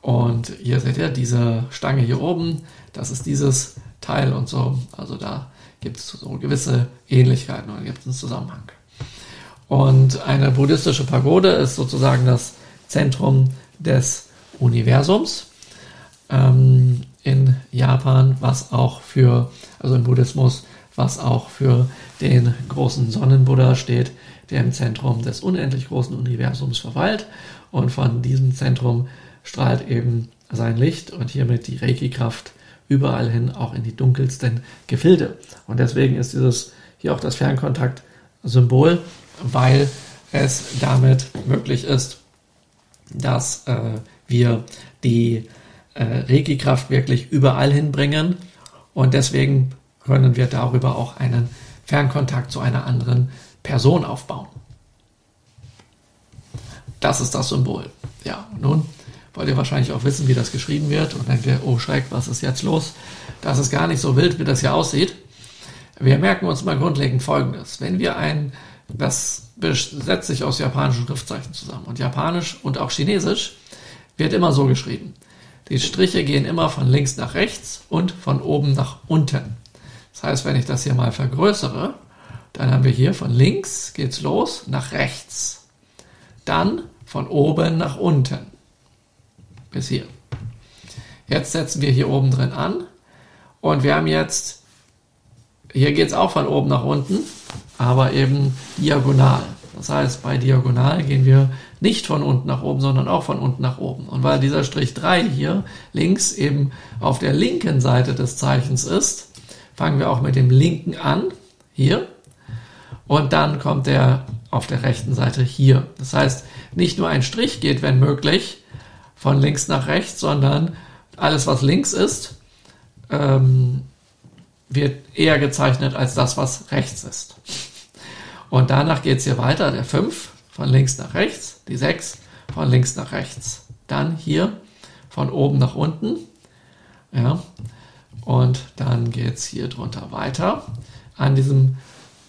Und hier seht ihr diese Stange hier oben. Das ist dieses Teil und so. Also da gibt es so gewisse Ähnlichkeiten und gibt es einen Zusammenhang. Und eine buddhistische Pagode ist sozusagen das Zentrum des Universums ähm, in Japan, was auch für, also im Buddhismus, was auch für den großen Sonnenbuddha steht, der im Zentrum des unendlich großen Universums verweilt. Und von diesem Zentrum strahlt eben sein Licht und hiermit die Reiki-Kraft überall hin, auch in die dunkelsten Gefilde. Und deswegen ist dieses hier auch das Fernkontakt-Symbol, weil es damit möglich ist, dass äh, wir die äh, Reiki-Kraft wirklich überall hinbringen und deswegen können wir darüber auch einen Fernkontakt zu einer anderen Person aufbauen. Das ist das Symbol. Ja, nun wollt ihr wahrscheinlich auch wissen, wie das geschrieben wird und denkt ihr, oh Schreck, was ist jetzt los? Das ist gar nicht so wild, wie das hier aussieht. Wir merken uns mal grundlegend Folgendes. Wenn wir ein, das setzt sich aus japanischen Schriftzeichen zusammen und japanisch und auch chinesisch wird immer so geschrieben. Die Striche gehen immer von links nach rechts und von oben nach unten. Das heißt, wenn ich das hier mal vergrößere, dann haben wir hier von links geht's los nach rechts. Dann von oben nach unten. Bis hier. Jetzt setzen wir hier oben drin an und wir haben jetzt, hier geht's auch von oben nach unten, aber eben diagonal. Das heißt, bei diagonal gehen wir nicht von unten nach oben, sondern auch von unten nach oben. Und weil dieser Strich 3 hier links eben auf der linken Seite des Zeichens ist, fangen wir auch mit dem linken an, hier. Und dann kommt der auf der rechten Seite hier. Das heißt, nicht nur ein Strich geht, wenn möglich, von links nach rechts, sondern alles, was links ist, ähm, wird eher gezeichnet als das, was rechts ist. Und danach geht es hier weiter, der 5 von links nach rechts, die 6 von links nach rechts. Dann hier von oben nach unten. Ja. Und dann geht es hier drunter weiter. An diesem,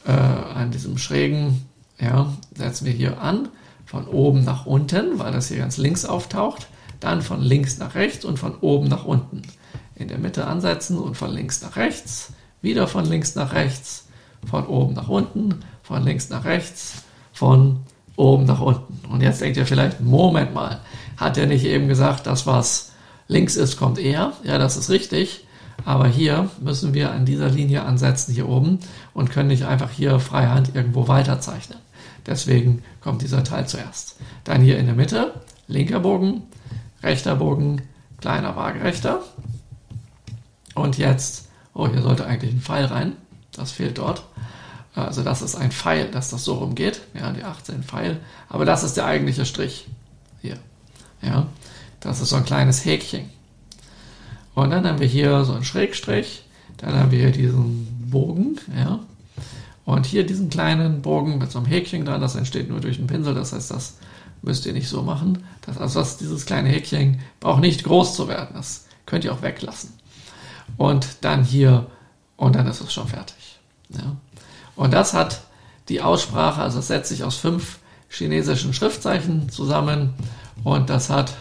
äh, an diesem schrägen, ja, setzen wir hier an, von oben nach unten, weil das hier ganz links auftaucht. Dann von links nach rechts und von oben nach unten. In der Mitte ansetzen und von links nach rechts. Wieder von links nach rechts. Von oben nach unten. Von links nach rechts. Von oben nach unten. Und jetzt denkt ihr vielleicht, Moment mal, hat er nicht eben gesagt, das was links ist, kommt eher? Ja, das ist richtig. Aber hier müssen wir an dieser Linie ansetzen, hier oben, und können nicht einfach hier freihand irgendwo weiterzeichnen. Deswegen kommt dieser Teil zuerst. Dann hier in der Mitte, linker Bogen, rechter Bogen, kleiner waagerechter. Und jetzt, oh, hier sollte eigentlich ein Pfeil rein. Das fehlt dort. Also das ist ein Pfeil, dass das so rumgeht. Ja, die 18 Pfeil. Aber das ist der eigentliche Strich. Hier. Ja, das ist so ein kleines Häkchen. Und dann haben wir hier so einen Schrägstrich. Dann haben wir hier diesen Bogen. Ja. Und hier diesen kleinen Bogen mit so einem Häkchen dran. Das entsteht nur durch den Pinsel. Das heißt, das müsst ihr nicht so machen. Das, also das, dieses kleine Häkchen braucht nicht groß zu werden. Das könnt ihr auch weglassen. Und dann hier. Und dann ist es schon fertig. Ja. Und das hat die Aussprache, also es setzt sich aus fünf chinesischen Schriftzeichen zusammen und das hat,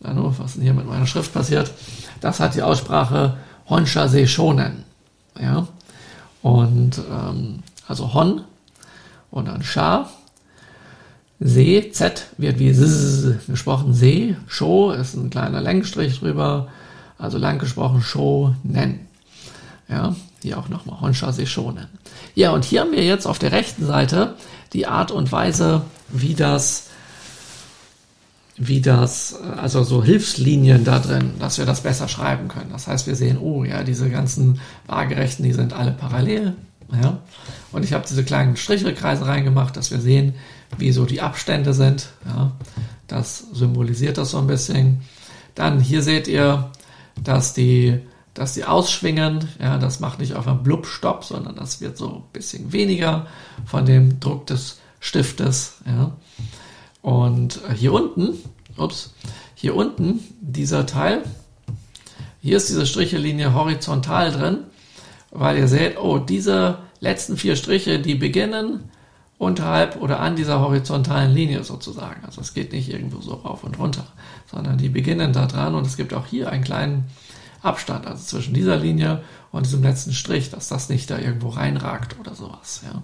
Nano, was ist denn hier mit meiner Schrift passiert? Das hat die Aussprache Honsha Se Shonen. Ja? Und ähm, also Hon und dann Sha. Se, Z wird wie Z gesprochen, Se, Sho ist ein kleiner Längsstrich drüber, also lang gesprochen Sho, Nen. Ja, hier auch nochmal Honsha Seishonen. Ja, und hier haben wir jetzt auf der rechten Seite die Art und Weise, wie das, wie das, also so Hilfslinien da drin, dass wir das besser schreiben können. Das heißt, wir sehen, oh ja, diese ganzen Waagerechten, die sind alle parallel. Ja, und ich habe diese kleinen Strichekreise reingemacht, dass wir sehen, wie so die Abstände sind. Ja, das symbolisiert das so ein bisschen. Dann hier seht ihr, dass die dass sie ausschwingen. Ja, das macht nicht auf einen Blub-Stopp, sondern das wird so ein bisschen weniger von dem Druck des Stiftes. Ja. Und hier unten, ups, hier unten, dieser Teil, hier ist diese Strichelinie horizontal drin, weil ihr seht, oh, diese letzten vier Striche, die beginnen unterhalb oder an dieser horizontalen Linie sozusagen. Also es geht nicht irgendwo so rauf und runter, sondern die beginnen da dran und es gibt auch hier einen kleinen Abstand, also zwischen dieser Linie und diesem letzten Strich, dass das nicht da irgendwo reinragt oder sowas. Ja.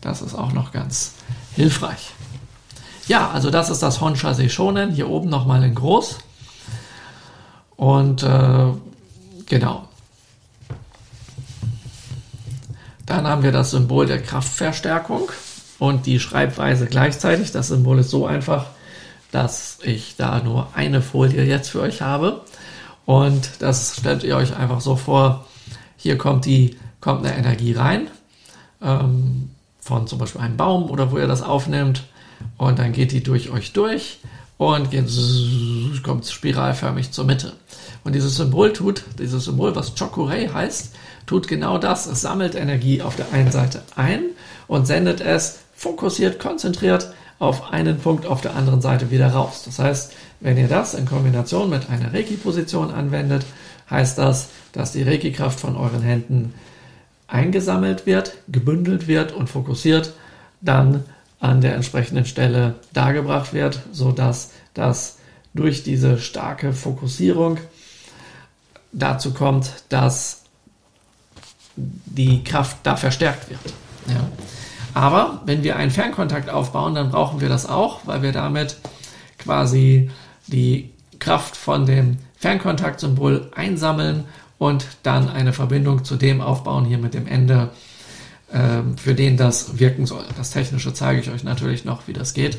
Das ist auch noch ganz hilfreich. Ja, also das ist das Honsha Seishonen, hier oben nochmal in groß. Und äh, genau. Dann haben wir das Symbol der Kraftverstärkung und die Schreibweise gleichzeitig. Das Symbol ist so einfach, dass ich da nur eine Folie jetzt für euch habe. Und das stellt ihr euch einfach so vor, hier kommt die, kommt eine Energie rein, ähm, von zum Beispiel einem Baum oder wo ihr das aufnimmt. Und dann geht die durch euch durch und geht, kommt spiralförmig zur Mitte. Und dieses Symbol tut, dieses Symbol, was Chokurei heißt, tut genau das. Es sammelt Energie auf der einen Seite ein und sendet es fokussiert, konzentriert auf einen Punkt auf der anderen Seite wieder raus. Das heißt, wenn ihr das in Kombination mit einer Reiki-Position anwendet, heißt das, dass die Reiki-Kraft von euren Händen eingesammelt wird, gebündelt wird und fokussiert dann an der entsprechenden Stelle dargebracht wird, sodass das durch diese starke Fokussierung dazu kommt, dass die Kraft da verstärkt wird. Ja. Aber wenn wir einen Fernkontakt aufbauen, dann brauchen wir das auch, weil wir damit quasi die Kraft von dem Fernkontaktsymbol einsammeln und dann eine Verbindung zu dem aufbauen, hier mit dem Ende, äh, für den das wirken soll. Das Technische zeige ich euch natürlich noch, wie das geht,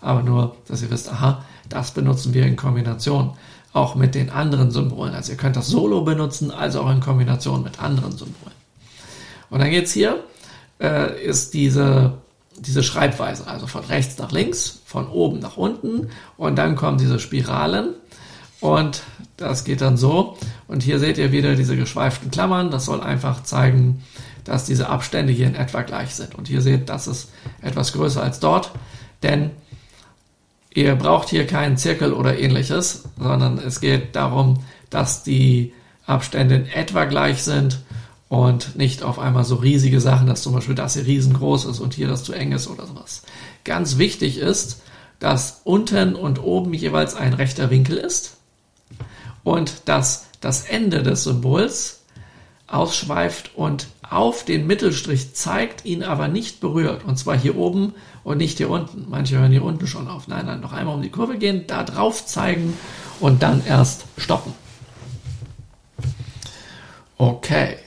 aber nur, dass ihr wisst, aha, das benutzen wir in Kombination auch mit den anderen Symbolen. Also ihr könnt das solo benutzen, also auch in Kombination mit anderen Symbolen. Und dann geht's hier, äh, ist diese diese Schreibweise, also von rechts nach links, von oben nach unten und dann kommen diese Spiralen Und das geht dann so. Und hier seht ihr wieder diese geschweiften Klammern. Das soll einfach zeigen, dass diese Abstände hier in etwa gleich sind. Und hier seht, das ist etwas größer als dort, denn ihr braucht hier keinen Zirkel oder ähnliches, sondern es geht darum, dass die Abstände in etwa gleich sind und nicht auf einmal so riesige Sachen, dass zum Beispiel das hier riesengroß ist und hier das zu eng ist oder sowas. Ganz wichtig ist, dass unten und oben jeweils ein rechter Winkel ist und dass das Ende des Symbols ausschweift und auf den Mittelstrich zeigt, ihn aber nicht berührt. Und zwar hier oben und nicht hier unten. Manche hören hier unten schon auf. Nein, nein, noch einmal um die Kurve gehen, da drauf zeigen und dann erst stoppen. Okay.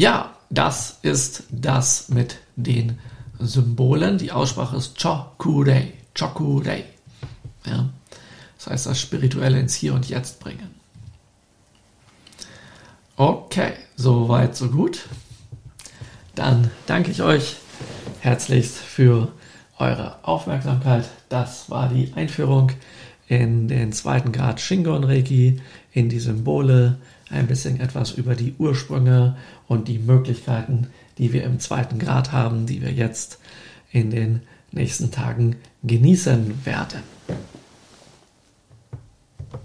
Ja, das ist das mit den Symbolen. Die Aussprache ist Chokurei. Chokurei. Ja. Das heißt, das Spirituelle ins Hier und Jetzt bringen. Okay, soweit, so gut. Dann danke ich euch herzlichst für eure Aufmerksamkeit. Das war die Einführung in den zweiten Grad Shingon Reiki, in die Symbole, ein bisschen etwas über die Ursprünge und die Möglichkeiten, die wir im zweiten Grad haben, die wir jetzt in den nächsten Tagen genießen werden.